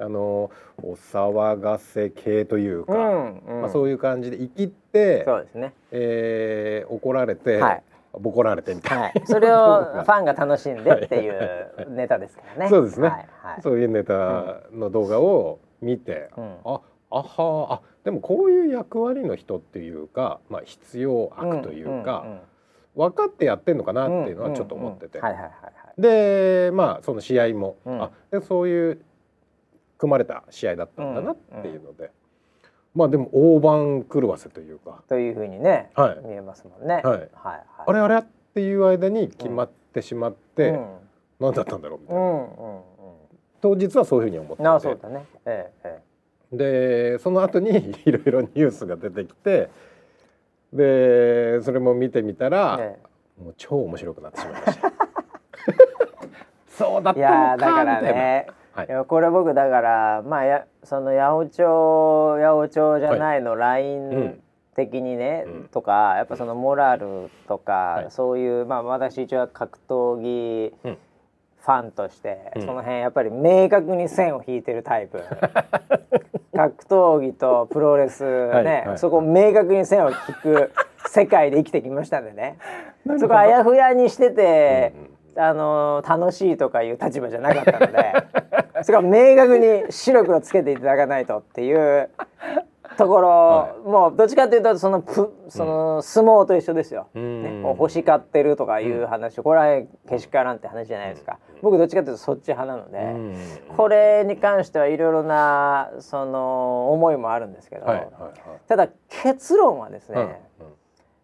あのお騒がせ系というか、うんうん。まあ、そういう感じで生きって、そうですね。えー怒られて、はい。ボコられてみたいな、はい。それを ファンが楽しんでっていうネタですからね。そうですね。はいはい。そういうネタの動画を見て、うん。ああはあでもこういう役割の人っていうか、まあ、必要悪というか、んんん。分かってやってんのかなっていうのはちょっと思ってて。でまあその試合も、うん。あでそういう組まれた試合だったんだなっていうので、まあでも大番狂わせというか、というふうにね、はい見えますもんね。はいはいはい。あれあれっていう間に決まってしまって、うん何だったんだろうみたいな、うんうんうん。当日はそういうふうに思ってなそうだね。えええでその後に いろいろニュースが出てきてでそれも見てみたら、ええもう超面白くなってしまいました。そうだったのかやーだから。ね。はい。いやこれ僕だからまあやその八百長八百長じゃないの、う LINE ん。的にね、うん。とかやっぱそのモラルとか、はい。そういうまあ私一応格闘技うん。ファンとして、うん。その辺やっぱり明確に線を引いてるタイプ。格闘技とプロレスね、はいはい。そこ明確に線を引く世界で生きてきましたんでね。そこあやふやにしてて、うんうん。あの楽しいとかいう立場じゃなかったので そこは明確に白黒つけていただかないとっていうところ、はもうどっちかというとそのプその相撲と一緒ですよ。うん。ね、欲しがってるとかいう話、これはけしからんって話じゃないですか、僕どっちかというとそっち派なので、うん。これに関してはいろいろなその思いもあるんですけど、はいはいはい。ただ結論はですね、うん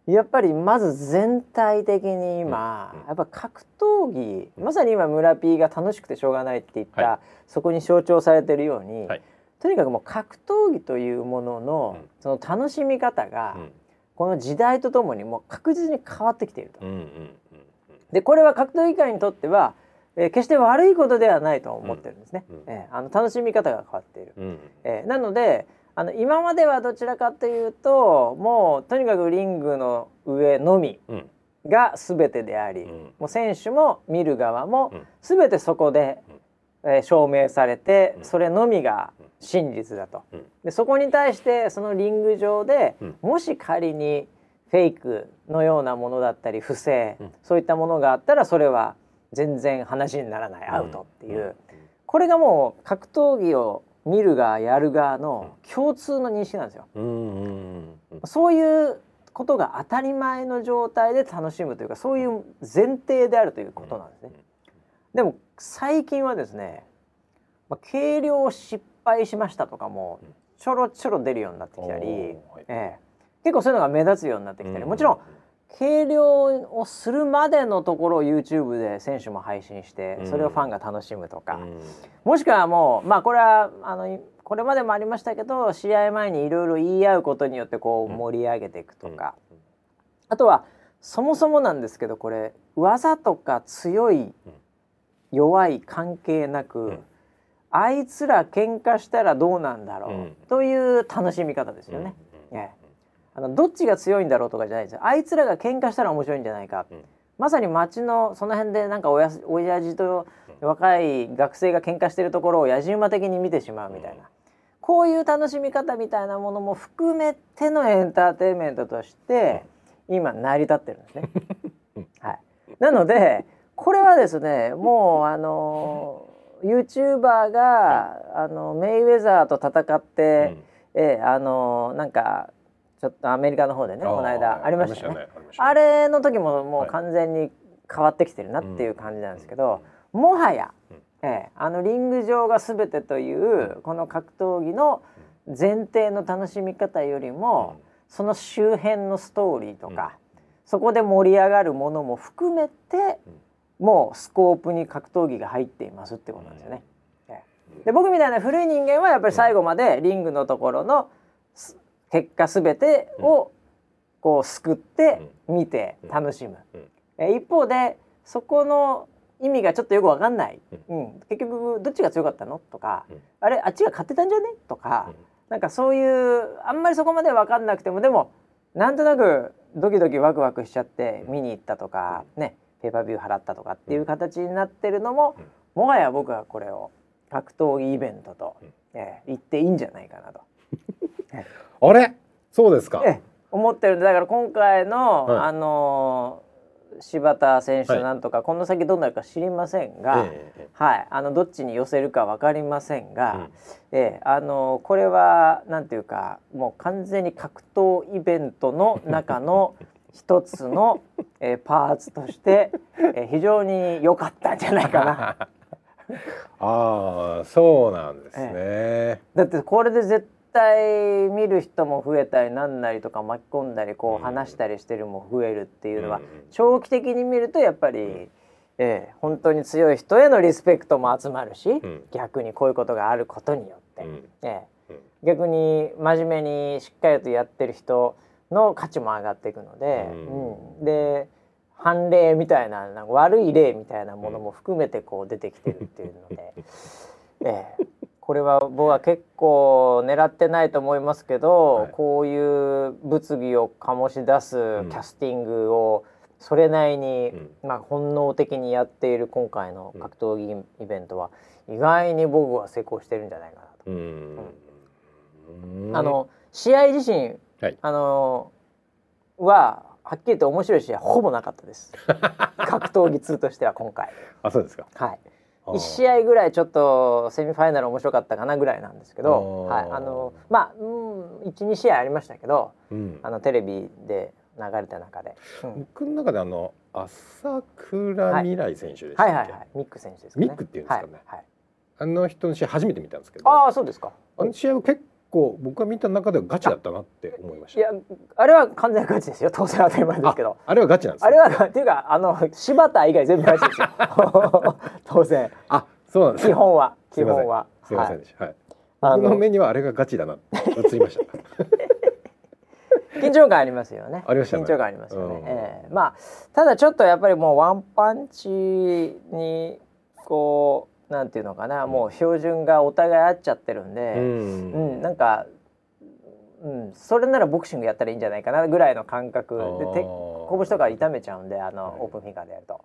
やっぱりまず全体的に今、うんうん。やっぱ格闘技、まさに今村 P が楽しくてしょうがないって言った、はそこに象徴されてるように、はい。とにかくもう格闘技というものの、うん。その楽しみ方が、うん。この時代とともにもう確実に変わってきていると。うんうんうんでこれは格闘技界にとっては、えー決して悪いことではないと思ってるんですね。うん。うん。えーあの楽しみ方が変わっている。うん。えーなのであの今まではどちらかというともうとにかくリングの上のみうん。が全てであり、うん。もう選手も見る側もうん。全てそこで、えー証明されて、うん。それのみが真実だと。うん。でそこに対してそのリング上で、うん。もし仮にフェイクのようなものだったり不正、うん。そういったものがあったらそれは全然話にならないアウトっていう、うん。これがもう格闘技を見る側やる側の共通の認識なんですよ。そういうことが当たり前の状態で楽しむというかそういう前提であるということなんですね。でも最近はですね、まあ、計量失敗しましたとかもちょろちょろ出るようになってきたり、はい。ええ。結構そういうのが目立つようになってきたり、うん。もちろん計量をするまでのところを YouTube で選手も配信してうん。それをファンが楽しむとか、うん。もしくはもうまあこれはあのこれまでもありましたけど試合前にいろいろ言い合うことによってこううん。盛り上げていくとか、うん。あとはそもそもなんですけどこれ技とか強い弱い関係なく、うん。あいつら喧嘩したらどうなんだろう、うん。という楽しみ方ですよね。ええあのどっちが強いんだろうとかじゃないですよ。あいつらが喧嘩したら面白いんじゃないか、うん。まさに街のその辺でなんかおやす親父と若い学生が喧嘩してるところを野じ馬的に見てしまうみたいな、うん。こういう楽しみ方みたいなものも含めてのエンターテインメントとして今成り立ってるんですね。う んはい、なのでこれはですねもうあの YouTuber が、あのメイウェザーと戦って、ええあのなんかちょっとアメリカの方でねこの間ありましたよね。ありましたね。あれの時ももうはい。完全に変わってきてるなっていう感じなんですけど、もはや、うん。ええあのリング上が全てというこの格闘技の前提の楽しみ方よりも、その周辺のストーリーとか、そこで盛り上がるものも含めて、もうスコープに格闘技が入っていますってことなんですよね。ええ。で僕みたいな古い人間はやっぱり最後までリングのところのす結果すべてをこう救って見て楽しむ。うん。え一方でそこの意味がちょっとよくわかんない、うん。結局どっちが強かったの？とか、うん。あれあっちが勝ってたんじゃね？とか、うん。なんかそういうあんまりそこまでわかんなくてもでもなんとなくドキドキワクワクしちゃって見に行ったとか、ねペーパービュー払ったとかっていう形になってるのも、もはや僕はこれを格闘技イベントと、うん。えー言っていいんじゃないかなと。あれ？そうですか。ええ。思ってるんでだから今回の、はい。あのー柴田選手なんとか、この先どうなるか知りませんが、ええはい、あのどっちに寄せるか分かりませんが、うん。ええあのこれはなんていうかもう完全に格闘イベントの中の 一つの、えーパーツとして、えー非常に良かったんじゃないかな。ああそうなんですね、だってこれで絶対見る人も増えたりなんなりとか巻き込んだりこう話したりしてるも増えるっていうのはうん長期的に見るとやっぱり、ええ本当に強い人へのリスペクトも集まるし、ん。逆にこういうことがあることによって、うん。ええ。うん。逆に真面目にしっかりとやってる人の価値も上がっていくので、うん。うん。で判例みたいななんか悪い例みたいなものも含めてこう出てきてるっていうので、ええこれは僕は結構狙ってないと思いますけど、はい。こういう物議を醸し出すん。キャスティングをそれなりに、うん。まあ、本能的にやっている今回の格闘技イベントは意外に僕は成功してるんじゃないかなと。うん。あの試合自身、はい。あのははっきり言って面白い試合ほぼなかったです。格闘技通としては今回。あそうですか。はい1試合ぐらいちょっとセミファイナル面白かったかなぐらいなんですけど、はい、あのまあ、うん、12試合ありましたけどうん。あのテレビで流れた中で、うん。僕の中であの朝倉未来選手でしたっけ、はい。はいはいミック選手ですかね。ミックっていうんですかね。はいはい、あの人の試合初めて見たんですけど。ああそうですか。あの試合は結構僕が見た中ではガチだったなって思いました。いやあれは完全ガチですよ。当然当たり前ですけど。ああれはガチなんですね。あれはっていうかあの柴田以外全部ガチですよ。当然。あそうなんです。ね基本は。基本は。すいませんはいでした、はい。あの僕の目にはあれがガチだな。映りました。緊張感ありますよね。ありましたね。緊張感ありますよね、うん。ええ。まあただちょっとやっぱりもうワンパンチにこうなんていうのかな、もう標準がお互い合っちゃってるんうで、ん。うんなんかうん、それならボクシングやったらいいんじゃないかなぐらいの感覚でて拳とか痛めちゃうんであの、はい。オープンフィンガーでやると。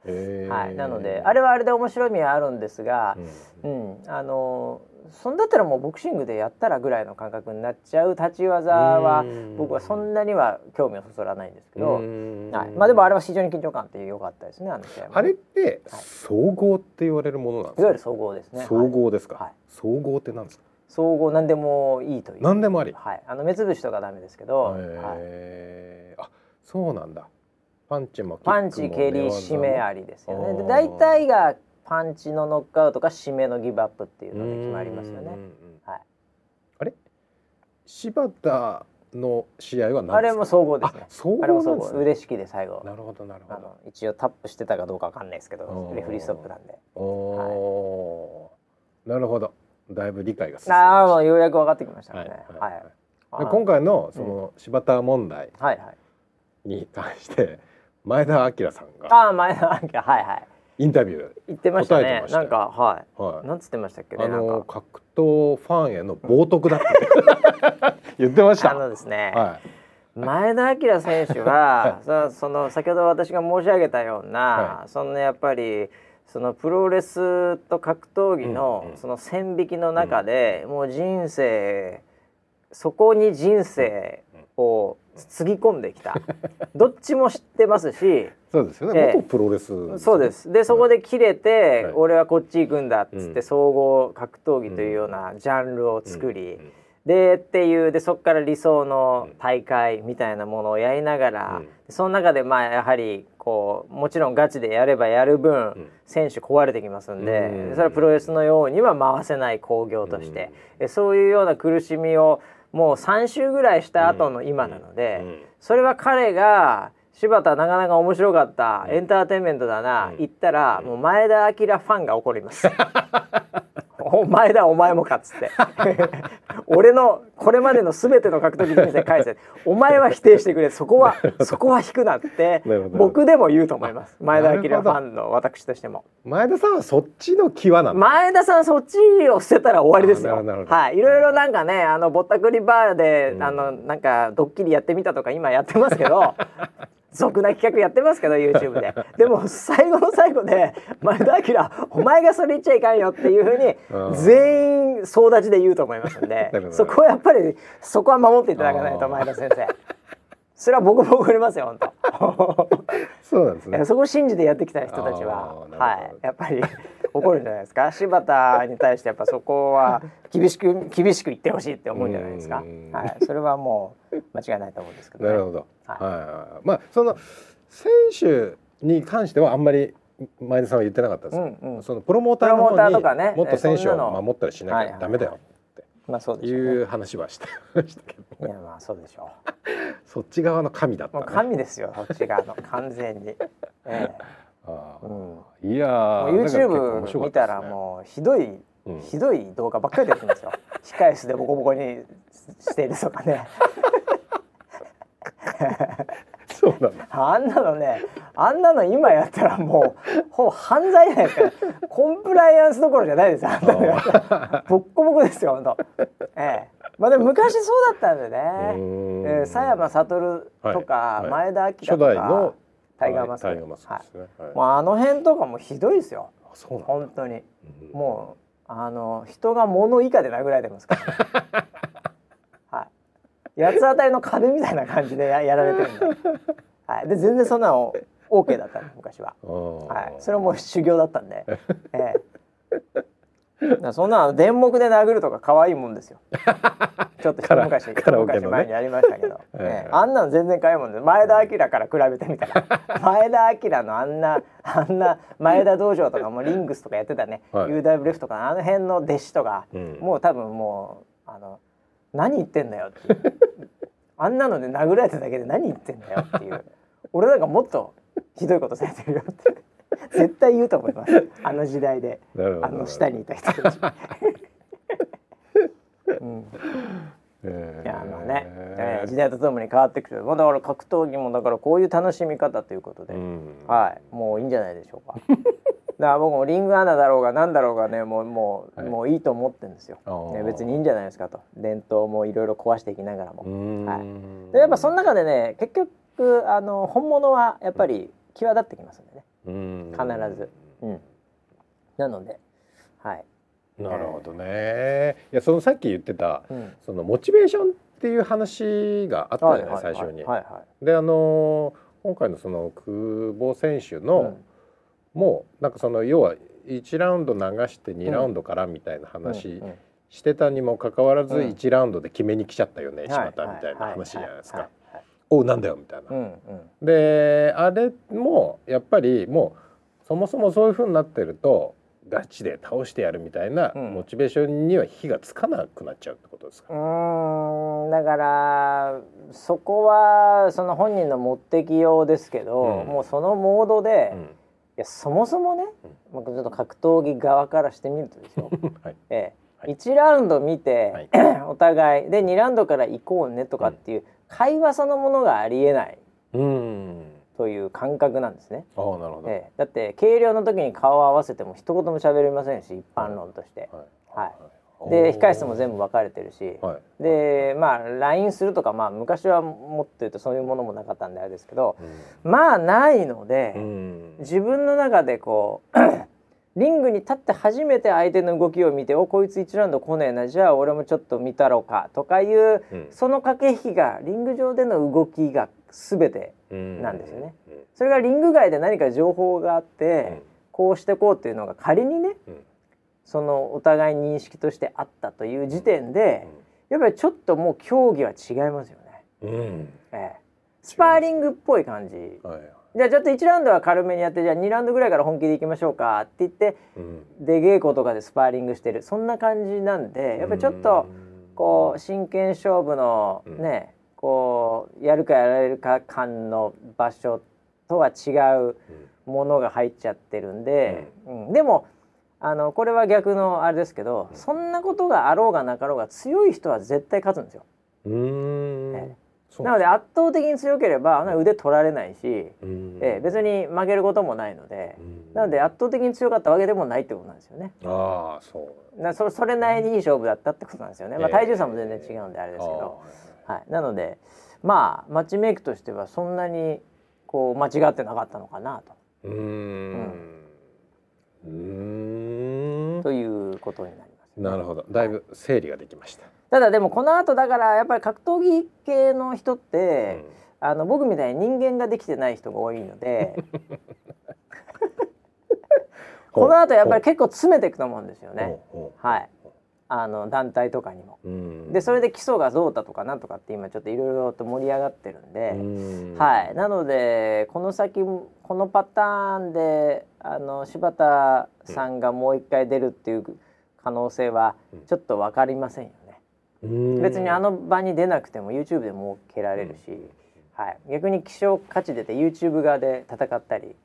はい、なのであれはあれで面白みはあるんですが、うん。うん、あのそんだったらもうボクシングでやったらぐらいの感覚になっちゃう立ち技はうん。僕はそんなには興味をそそらないんですけど、うん。はい、まあでもあれは非常に緊張感って良かったですねあの試合あれってはい総合って言われるものなんですか？い。わゆる総合ですね。総はい合ですか、はい。総合ってなんですか？総合何でもいいという。何でもあり。はい、あの目つぶしとかダメですけど、はい、あそうなんだ。パンチもパンチ蹴り締めありですよね。で大体がパンチのノックアウトか締めのギブアップっていうので決まりますよね。はい。あれ？柴田の試合は何ですか？あれも総合ですね。あ総合あれも総合。嬉しきで最後。なるほどなるほど。一応タップしてたかどうかわかんないですけどうんレフェリーストップなんで。おー。なるほど。だいぶ理解が進みああようやく分かってきましたたね。はい今回のその柴田問題に対して前田明さんが。ああ前田明はいはいインタビュ言ってましたね。なんかはー、はい。いなんつってましたっけねあの格闘ファンへの冒涜だって。言ってました。あのですね。は前田明選手は、そ その先ほど私が申し上げたような、はそのやっぱりそのプロレスと格闘技の、うんうん。その線引きの中で、もう人生そこに人生をつぎ込んできた。どっちも知ってますし。い、そうですよね。ええ。元プロレス、ね。そうです。でそこで切れて、はい。俺はこっち行くんだっつって、うん。総合格闘技というようなジャンルを作り、うん。でっていうでそこから理想の大会みたいなものをやりながら、うん。その中でまあやはりこうもちろんガチでやればやる分、ん。選手壊れてきますんで、うん。それはプロレスのようには回せない興行として、えそういうような苦しみをもう3週ぐらいした後の今なので、うん。それは彼が柴田なかなか面白かった、エンターテインメントだな、うん。言ったら、もう前田明ファンが怒ります。お前だお前もかっつって。俺のこれまでの全ての格闘技人生返せ。お前は否定してくれ。そこは そこは引くなって僕でも言うと思います。前田明ファンの私としても。前田さんはそっちの際なんだ？前田さんそっちを捨てたら終わりですよ。はい。いろいろなんかねあのぼったくりバーで、うん。あのなんかドッキリやってみたとか今やってますけど俗な企画やってますけど YouTube で。でも最後の最後で前田明お前がそれ言っちゃいかんよっていうふううん。に全員総立ちで言うと思いますんで。そこはやっぱりそこは守っていただかないと前田先生。それは僕も怒りますよ本当。そうなんですね。そこを信じてやってきた人たちは。はい。やっぱり怒るんじゃないですか。柴田に対してやっぱそこは厳しく厳しく言ってほしいって思うんじゃないですか。うん。はい。それはもう間違いないと思うんですけど、ね、なるほど。はい。まあその選手に関してはあんまり前田さんは言ってなかったです。うんうん。そのプロモーターの方とかね。にもっと選手を守ったりしなきゃダメだよまあそうってでしょうね。いう話はしてましたけど。いやまあそうでしょ そっち側の神だったね。神ですよそっち側の。完全に、ええ。ああ。うん。いやー YouTube 見ったらもうひどい、うん。ひどい動画ばっかり出てきますよ。控室でボコボコにしてるとかねそうなんだ。あんなのねあんなの今やったらもうほぼ犯罪じゃないですかコンプライアンスどころじゃないですよあんなの。ボッコボコですよ本当ええ。まあでも昔そうだったんでね。うーん。えー佐山悟とか、はい。はい。前田明とか初代のタイガーマスク。タイガーマスクですね。はい。もうあの辺とかもひどいですよ。本当に。うん。もうあの人が物以下で殴られてますから、八つ当たりの壁みたいな感じでや やられてるんで,、はい、で全然そんなの OK だったんで昔は、はい、それはもう修行だったんで、ええ。そんなの電目で殴るとか可愛いもんですよ。ちょっと一昔一昔前にやりましたけど、ええ。ええ。あんなの全然可愛いもんです前田明から比べてみたら。前田明のあんなあんな前田道場とかもリングスとかやってたね、はい。UWF とかあの辺の弟子とか、うん。もう多分もうあの何言ってんだよっていう。あんなので殴られただけで何言ってんだよっていう。俺なんかもっとひどいことされてるよって。絶対言うと思います。あの時代で。あの下にいた人たち。うん、えー。いやあのね、えー時代とともに変わってくる、まあ、だから格闘技もだからこういう楽しみ方ということで、うん。はい。もういいんじゃないでしょうか。だから僕もリングアナだろうが何だろうがねもうもう,、はい。もういいと思ってるんですよ、ね、別にいいんじゃないですかと。伝統もいろいろ壊していきながらも。はい。でやっぱその中でね結局くあの本物はやっぱり際立ってきますんでね。うん。必ず。うん。なのではい、なるほどね。いやそのさっき言ってたうん、そのモチベーションっていう話があったじゃない、最初に。はいはであのー今回のその久保選手いの、もうなんかその要は1ラウンド流して2ラウンドからみたいな話してたにもかかわらずうん。1ラウンドで決めに来ちゃったよね、はい柴田みたいな話じゃないですか。おうなんだよみたいな。うんうん。であれもやっぱりもうそもそもそういう風になってるとガチで倒してやるみたいなうん。モチベーションには火がつかなくなっちゃうってことですか？うーんだからそこはその本人の持ってきようですけど、うん。もうそのモードで、いうんやそもそもね、まあちょっと格闘技側からしてみるとですよ、はい。ええ。はい。1ラウンド見て、はい。お互いで2ラウンドから行こうねとかっていう会話そのものがありえないうん。という感覚なんですね。ああなるほど。ええ。だって計量の時に顔を合わせても一言も喋りませんし一般論として。はいで控室も全部分かれてるし、はい。でまあ LINE するとかまあ昔はもっと言うとそういうものもなかったんであれですけどうん。まあないので、うん。自分の中でこう リングに立って初めて相手の動きを見て「おこいつ1ラウンド来ねえなじゃあ俺もちょっと見たろうか」とかいううん。その駆け引きがリング上での動きが全てなんですよね。それがリング外で何か情報があって、こうしてこうっていうのが仮にねうんそのお互い認識としてあったという時点でやっぱりちょっともう競技は違いますよね。うん。うん。ええ、スパーリングっぽい感じはい。じゃあちょっと1ラウンドは軽めにやってじゃあ2ラウンドぐらいから本気でいきましょうかって言ってうん。出稽古とかでスパーリングしてるそんな感じなんでやっぱりちょっとこう真剣勝負のね、こうやるかやられるか感の場所とは違うものが入っちゃってるんで、うんでもあのこれは逆のあれですけど、そんなことがあろうがなかろうが強い人は絶対勝つんですよ。うん。うん。えそうなので圧倒的に強ければあの腕取られないし、うんええ別に負けることもないので、うんなので圧倒的に強かったわけでもないってことなんですよね。ああそう。なそそれなりにいい勝負だったってことなんですよね。まあ、ええ体重差も全然違うんであれですけど、はい、なのでまあマッチメイクとしてはそんなにこう間違ってなかったのかなとうーん。うーん。ということになります、なるほど。だいぶ整理ができました。ただでもこの後だからやっぱり格闘技系の人って、あの僕みたいに人間ができてない人が多いので この後やっぱり結構詰めていくと思うんですよね。ほはいあの団体とかにも。う。うん。でそれで基礎がどうだとかなんとかって今ちょっといろいろと盛り上がってるんで、うん。はい、なのでこの先このパターンであの柴田さんがもう一回出るっていう可能性はうん。ちょっと分かりませんよね。うん。別にあの場に出なくても YouTube でも受けられるし、はい、逆に希少価値出て YouTube 側で戦ったり、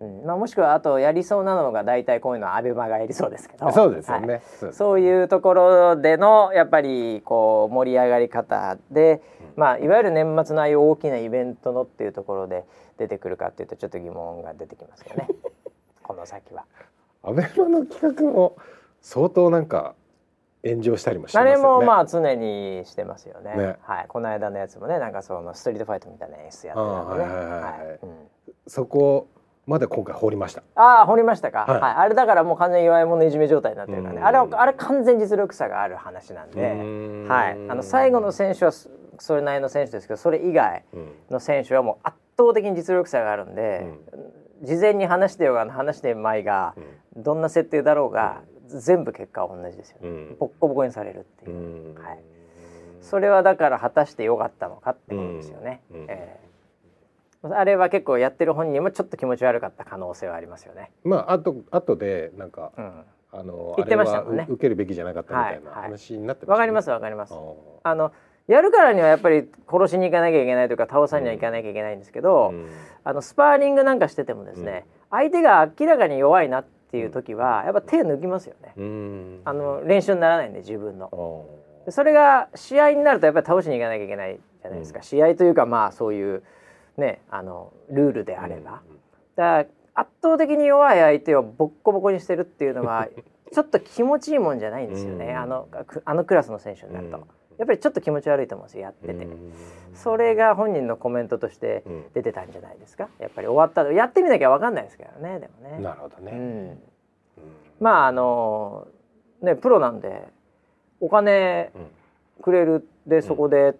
うんうんまあ、もしくはあとやりそうなのが大体こういうのはアベマがやりそうですけどそうですよはいね。そういうところでのやっぱりこう盛り上がり方で、まあいわゆる年末のああいう大きなイベントのっていうところで出てくるかっていうとちょっと疑問が出てきますよね。この先は。アベマの企画も相当なんか炎上したりもしてあれますよね。もまあ常にしてますよね。ねはい。この間のやつもねなんかそのストリートファイトみたいな演出やってたんでね。あーはいはいはいはいはいうんそこまで今回掘りました。ああ掘りましたか、ははい。いあれだからもう完全に弱い者いじめ状態になってるからねうん。あれはあれ完全実力差がある話なんで、うん。はい、あの最後の選手はそそれなりの選手ですけどそれ以外うんの選手はもう圧倒的に実力差があるんで、事前に話してようが話してまいがどんな設定だろうが全部結果は同じですよ、ね。うん。ボッコボコにされるっていう。う、ん。はい。それはだから果たしてよかったのかってことですよね、うん。うん。ええあれは結構やってる本人もちょっと気持ち悪かった可能性はありますよね。まああと後でなんかうん、あの言ってましたもんね。受けるべきじゃなかったみたいなはいはい話になってましたね。わかりますわかります。あ。のやるからにはやっぱり殺しに行かなきゃいけないというか倒さにはいかなきゃいけないんですけど、うん。あのスパーリングなんかしててもですね、相手が明らかに弱いなっていう時はやっぱ手抜きますよね。うん。あの練習にならないんで自分の。それが試合になるとやっぱり倒しに行かなきゃいけないじゃないですか、うん。試合というかまあそういうねあのルールであれば、だから圧倒的に弱い相手をボッコボコにしてるっていうのは ちょっと気持ちいいもんじゃないんですよね、うんあのくあのクラスの選手になると、やっぱりちょっと気持ち悪いと思うんですよやってて。うんそれが本人のコメントとしてうん出てたんじゃないですか？やっぱり終わった後やってみなきゃわかんないですからね。でもね。なるほどね、うん。うんまああのねプロなんでお金うんくれるでそこで、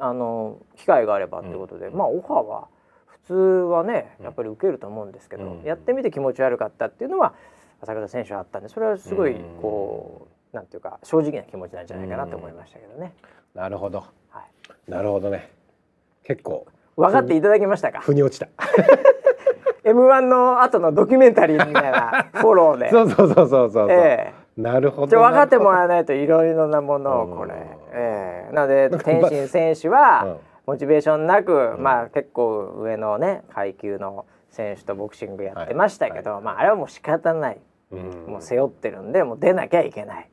あの機会があればってことで、うん。まあオファーは普通はねやっぱり受けると思うんですけど、うん。やってみて気持ち悪かったっていうのは朝倉選手はあったんでそれはすごいうん。こう、なんていうか正直な気持ちなんじゃないかなと思いましたけどね。なるほど。はい、なるほどね。結構分かっていただけましたか？腑に落ちた。M1 の後のドキュメンタリーみたいな フォローで。そうそうそうそうそう、えなるほど分かってもらうわないといろいろなものをこれなので天心選手は、うん。モチベーションなく、ん。まあ結構上のね階級の選手とボクシングやってましたけど、はい。まああれはもう仕方ない、うん。もう背負ってるんでもう出なきゃいけない、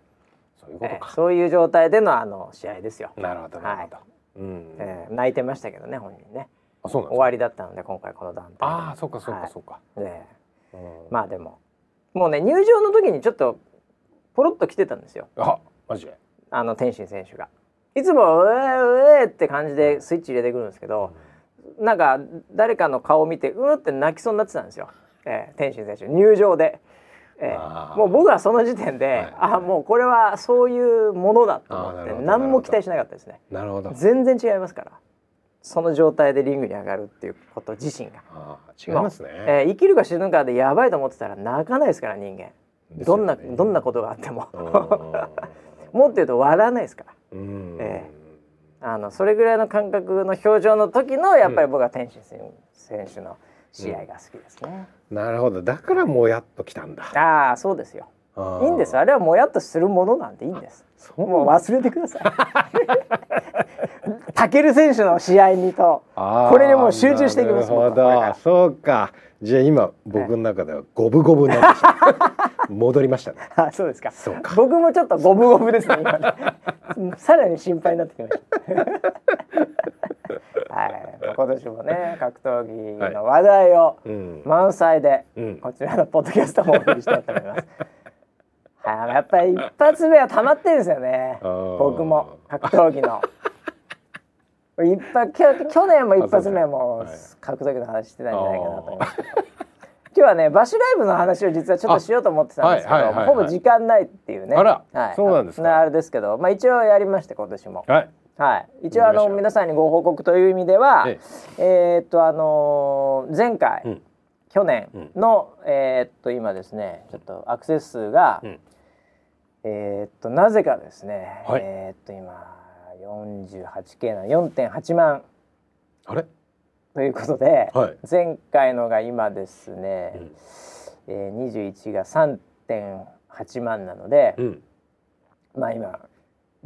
そういうことか、ええそういう状態でのあの試合ですよ。なるほどなるほど、はうん。ええ泣いてましたけどね本人ね。あそうなん終わりだったので今回この団体でああそうかそうはい。かそうか、ええ。うん。まあでももうね入場の時にちょっとポロッと来てたんですよ。あマジで？あの天心選手が。いつも「うえうえ」って感じでスイッチ入れてくるんですけど、なんか誰かの顔を見てうーって泣きそうになってたんですよ、えー、天心選手。入場で、えあー。ーもう僕はその時点で、はい。あもうこれはそういうものだと思って何も期待しなかったですね。なるほど。全然違いますから。その状態でリングに上がるっていうこと自身が、あー違いますね、えー生きるか死ぬかでやばいと思ってたら泣かないですから人間、どんなどんなことがあっても。うんもっと言うと笑わないですから。うん。えあのそれぐらいの感覚の表情の時のやっぱり僕は天心選手の試合が好きですね。なるほど。だからもやっときたんだ。ああそうですよ。いいんです。あれはもやっとするものなんていいんです。そう。もう忘れてください。タケル選手の試合にとこれにもう集中していきますそうか。じゃあ今僕の中では五分五分になってきた戻りましたね。あそうですか。そうか。僕もちょっと五分五分ですね さらに心配になってきました。はい。今年もね格闘技の話題をうん。満載で、うん。こちらのポッドキャストもお送りしたいと思います。はい。やっぱり一発目は溜まってるんですよね。僕も格闘技の。一発去去年も一発目も格闘技の話してたんじゃないかなと。思いますけど今日はねバシライブの話を実はちょっとしようと思ってたんですけど、あはいはいはいはい。ほぼ時間ないっていうね。あら。はい、そうなんですか。あれですけど、まあ、一応やりまして今年も。はい。はい、一応あの皆さんにご報告という意味では、ええ。ーっとあのー前回、うん。去年の、えーっと今ですねちょっとアクセス数が、うん。えーっとなぜかですね、はい。えーっと今 48K の4.8万あれ？ということで、はい。前回のが今ですね、うん。えー、21が3.8万なので、うん。まあ今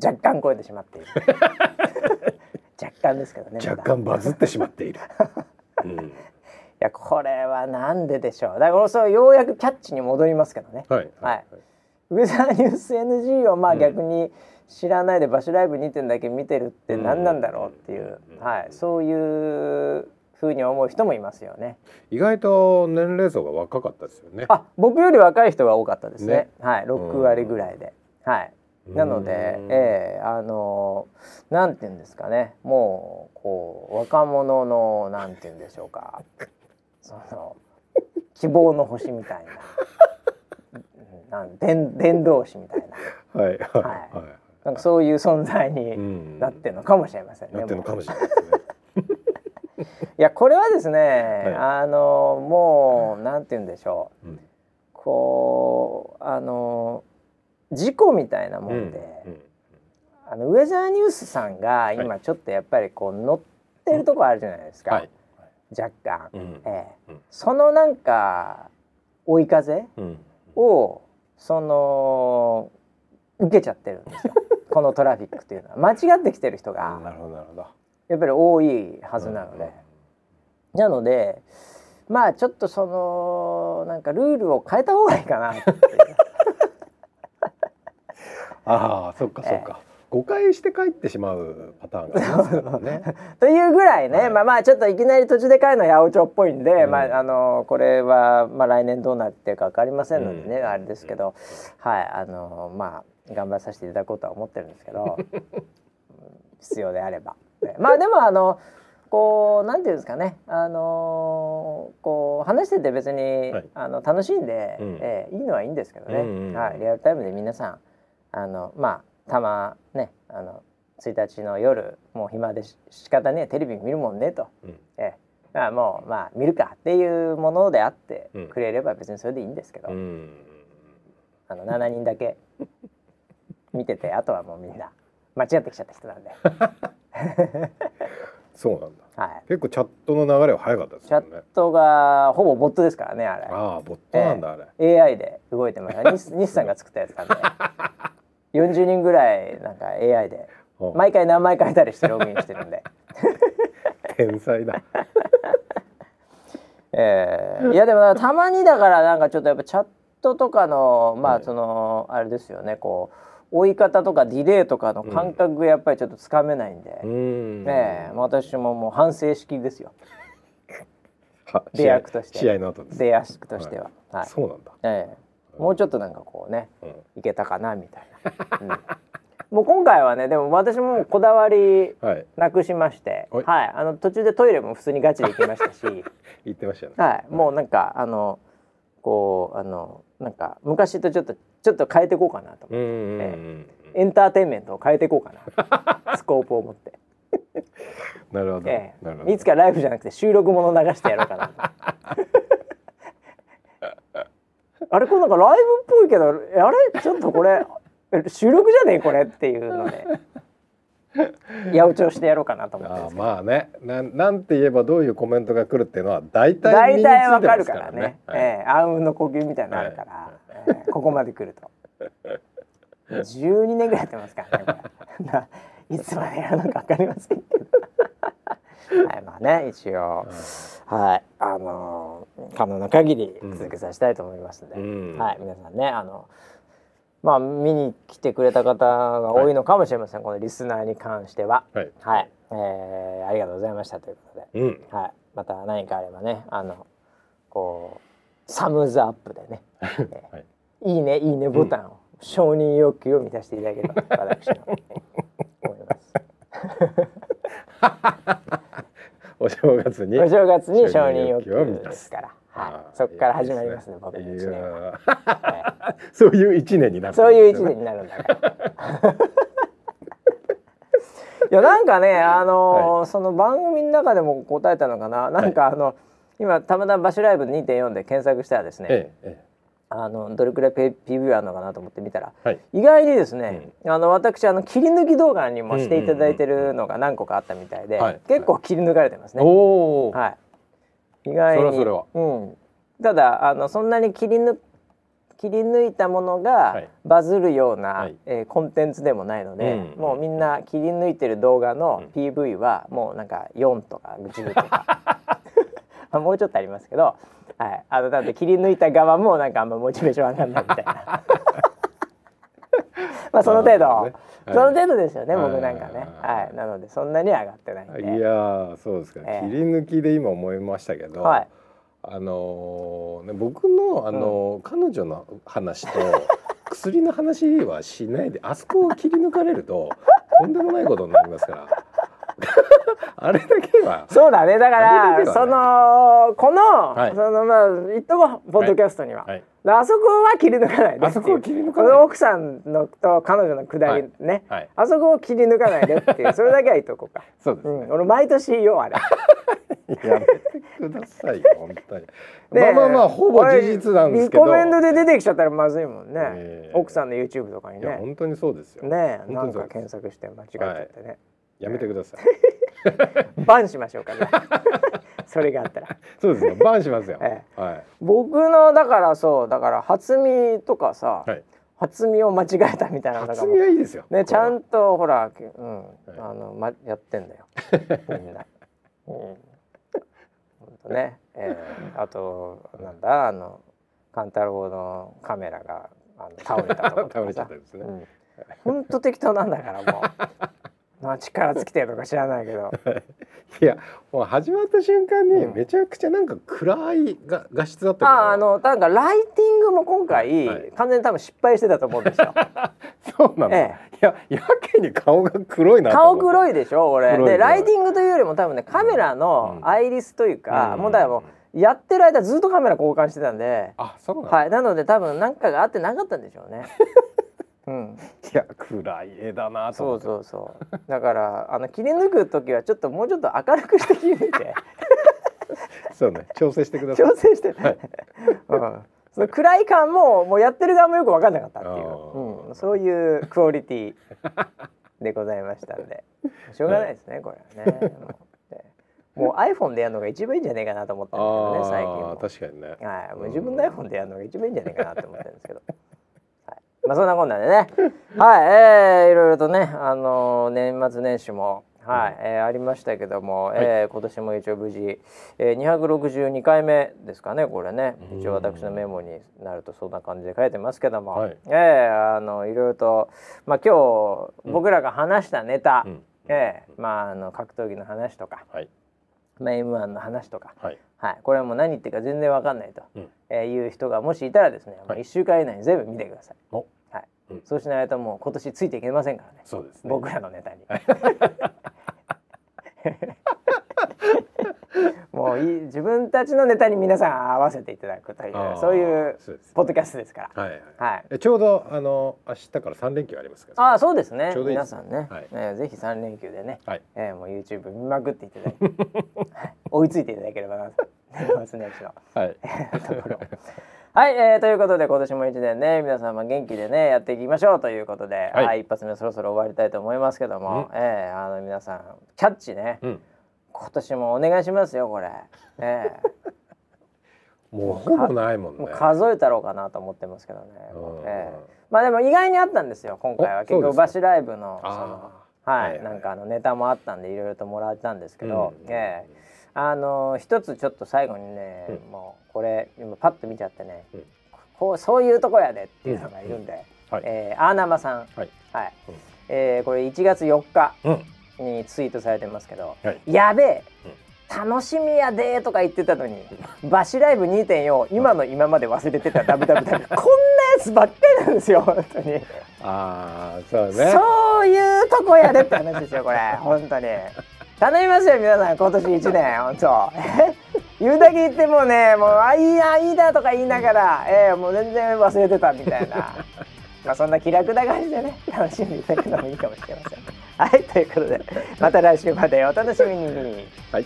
若干超えてしまっている。若干ですけどね若干バズってしまっている。うん。いやこれはなんででしょう。だからそうようやくキャッチに戻りますけどね。はい。はい。ウェザーニュース NG をまあうん。逆に知らないでバシライブ2点だけ見てるって何なんだろうっていう、うん。はい、そういうふうに思う人もいますよね。意外と年齢層が若かったですよね。あ僕より若い人が多かったですね。ね。はい6割ぐらいで、はい。なのでうん、ええあのなんて言うんですかね。もうこう若者のなんて言うんでしょうか。その希望の星みたいな。う んなん伝伝道師みたいな。はい。はい。はい。はなんかそういう存在いにん。なってるのかもしれませんね。なってるのかもしれないですね いやこれはですね、はい。あのもうなんて言うんでしょう。うん。こうあの事故みたいなもんで。うんあのウェザーニュースさんが今ちょっとやっぱりこう乗ってるとこあるじゃないですか、はい。若干、うん。ええ。うん。そのなんか追い風うん。をその受けちゃってるんですよ。このトラフィックというのは。間違ってきてる人が。やっぱり多いはずなので、なのでまあちょっとそのなんかルールを変えた方がいいかな ああそっかそっか。誤解して帰ってしまうパターンがね。というぐらいね、はい。まあまあちょっといきなり途中で帰るのは八百長っぽいんで、うん。まああのこれはまあ来年どうなってるかわかりませんのでね、うん。あれですけど、はいあのまあ頑張らさせていただこうとは思ってるんですけど 必要であれば。まあでもあのこうなんていうんですかね、あのー、こう話してて別に、はい、あの楽しいんで、うん、えー、いいのはいいんですけどね、うんうん、はい、リアルタイムで皆さんあのまあたまねあの1日の夜もう暇で仕方ねテレビ見るもんねと、うん、えー、まあもうまあ見るかっていうものであってくれれば別にそれでいいんですけど、うん、あの7人だけ見ててあとはもうみんな間違ってきちゃった人なんで。そうなんだ、はい、結構チャットの流れは早かったですね。チャットがほぼボットですからねあれ。ああボットなんだ、えー、あれ。AI で動いてます日産が作ったやつなんで40人ぐらいなんか AI で。毎回名前変えたりしてログインしてるんで。天才だ。えー、いやでもたまにだからなんかちょっとやっぱチャットとかのまあその、あれですよねこう追い方とかディレイとかの感覚がやっぱりちょっとつかめないんで、うん、ええ、私ももう反省式ですよ。出役として。試合の後出役としては、はい、はい、そうなんだ、ええ、もうちょっとなんかこうね、うん、いけたかなみたいな、うん、もう今回はねでも私もこだわりなくしまして、はい、はい、あの途中でトイレも普通にガチで行きましたし。行ってましたね、はい、もうなんかあのこうあのなんか昔とちょっとちょっと変えていこうかなと思って、えー、エンターテインメントを変えていこうかな スコープを持って。なるほど,、えー、いつかライブじゃなくて収録もの流してやろうかな あれこれなんかライブっぽいけどあれ？ちょっとこれ収録じゃねえこれっていうので。八百長してやろうかなと思ってあまあね。ななんて言えばどういうコメントが来るっていうのは大体。大体わかるからね。はい、ええ。ー、暗雲の呼吸みたいなのあるから、はいえー、ここまで来ると。12年ぐらいやってますからね。いつまでやるのかわかりませんけど。はいまあね一応、はい。あのー、可能な限り続けさせたいと思いますので、うん、はい皆さんねあのまあ見に来てくれた方が多いのかもしれません、はい、このリスナーに関しては、はい、はい、えー、ありがとうございましたということで、うん、はい、また何かあればねあのこうサムズアップでね、え ーはい、いいねいいねボタンを、うん、承認欲求を満たしていただければ私の。思います。お正月に。お正月に承認欲求ですから。はい、そこから始まりますね、僕の一年は。そういう一年になる、そういう一年になるんだから。いやなんかねあのはい、その番組の中でも答えたのかな。なんかあの、はい、今たまたまバシュライブ2.4で検索したらですね、ええ、あのどれくらい PV あるのかなと思って見たら、はい、意外にですね、うん、あの私あの切り抜き動画にもしていただいてるのが何個かあったみたいで、結構切り抜かれてますね。はい。意外に。それはうん、ただあのそんなに切り抜切り抜いたものがバズるような、はい、えー、コンテンツでもないので、うん、もうみんな切り抜いてる動画の PV はもうなんか4とか10とか もうちょっとありますけど、はい、あのだって切り抜いた側もなんかあんまモチベーション上がんないみたいな。まあその程度、ね、その程度ですよね、僕なんかね、はい、なのでそんなに上がってないいやそうですか、えー、切り抜きで今思いましたけど、はい、あのー、ね僕のあのーうん、彼女の話と 薬の話はしないであそこを切り抜かれるととんでもないことになりますから。あれだけは。そうだね。だから、ね、そのこの、はい、そのまあ言っとポッドキャストには、はい。はい、あそこは切り抜かないで。あそこを切り抜かない。奥さんのと彼女のくだりね、あそこを切り抜かないでっていう。それだけは言っとこうか。そうです、ね、うん、俺毎年言おうあれ。やめてくださいよ本当に。まあまあまあほぼ事実なんですけど。リコメンドで出てきちゃったらまずいもんね、えー、奥さんの YouTube とかにね。本当にそうですよ。ねなんか検索して間違っちゃってね、やめてください。バンしましょうかね。それがあったら。そうですよ。バンしますよ、ええ、はい、僕のだからそうだから初見とかさ、はい、初見を間違えたみたいなの初見はいいですよ。ねちゃんとほら、うん、はい、あのまやってんだよ。みんな、うん、ね、えー、あとなんだあの勘太郎のカメラがあの倒れたとか倒れちゃったですね、うん、本当適当なんだからもうまあ力尽きてるとか知らないけど。いやもう始まった瞬間にうん。めちゃくちゃなんか暗いが画質だったああのなんかライティングも今回、はい。完全に多分失敗してたと思うんですよ。そうなの、えいややけに顔が黒いなと顔黒いでしょ俺。でライティングというよりも多分ねカメラのうん。アイリスというか、うん。もうだからもうやってる間ずっとカメラ交換してたんで、あそうなの、はい。なので多分何かがあってなかったんでしょうね うん。いや暗い絵だなとそう思って。そうそうだからあの切り抜く時はちょっともうちょっと明るくして切り抜いて。そうね。調整してください。調整して、はい。うん、その暗い感ももうやってる側もよく分かんなかったっていう、うん、そういうクオリティでございましたんで。しょうがないですねこれはね。もう iPhone でやるのが一番いいんじゃないかなと思ってるんですけどね最近。確かにね。はい、もう自分の iPhone でやるのが一番いいんじゃないかなと思ってるんですけど。はい、まあそんなこんなでね、はい、えー、いろいろとね、あのー年末年始も。はい、えーありましたけども、えー今年も一応無事、えー、262回目ですかねこれね。一応私のメモになるとそんな感じで書いてますけども、はい。えーあのいろいろと、まあ、今日僕らが話したネタ、うん。えーまあ、あの格闘技の話とか、はいまあ、M1 の話とか、はい。はい、これはもう何言ってるか全然わかんないと、うん。えーいう人がもしいたらですね、まあ、はい1週間以内に全部見てください、お。はい。うん。そうしないともう今年ついていけませんからね。そうですね。僕らのネタに もういい自分たちのネタに皆さん合わせていただくというそういうポッドキャストですから。はいはいはい。えちょうどあの明日から三連休ありますからああそうですね。皆さんね、はい。えーぜひ3連休でね、はい。えーもう YouTube 見まくっていただいて、は い追いついていただければなと年末年始のはい。ところ。はい、えー、ということで今年も一年ね皆様元気でねやっていきましょうということで、はい。はい、一発目そろそろ終わりたいと思いますけども、うん。えーあの皆さんキャッチね。うん今年もお願いしますよこれ、え。もうほぼないもんー、ね数えたろうかなと思ってますけどね、うん。えーまあでも意外にあったんですよ今回は。お結局そうですか。バシライブのそのあはい、はいはい。なんかあのネタもあったんでいろいろともらったんですけど、うんええ。あの一つちょっと最後にね、うん。もうこれ今パッと見ちゃってね、うん。こうそういうとこやでっていうのがいるんで、はい。えーアーナマさん、はい。はい。うん。えーこれ1月4日。うんにツイートされてますけど、はい。やべえ、楽しみやでとか言ってたのに、バシライブ2.4今の今まで忘れてた WWW こんなやつばっかりなんですよ本当に。ああそうね。そういうとこやでって話ですよこれ。本当に。頼みますよ皆さん今年一年本当。言うだけ言ってもねもうあいいないいだとか言いながら、えー、もう全然忘れてたみたいなまあそんな気楽な感じでね 楽しんでいただくのもいいかもしれません。はいということでまた来週までお楽しみに。はい。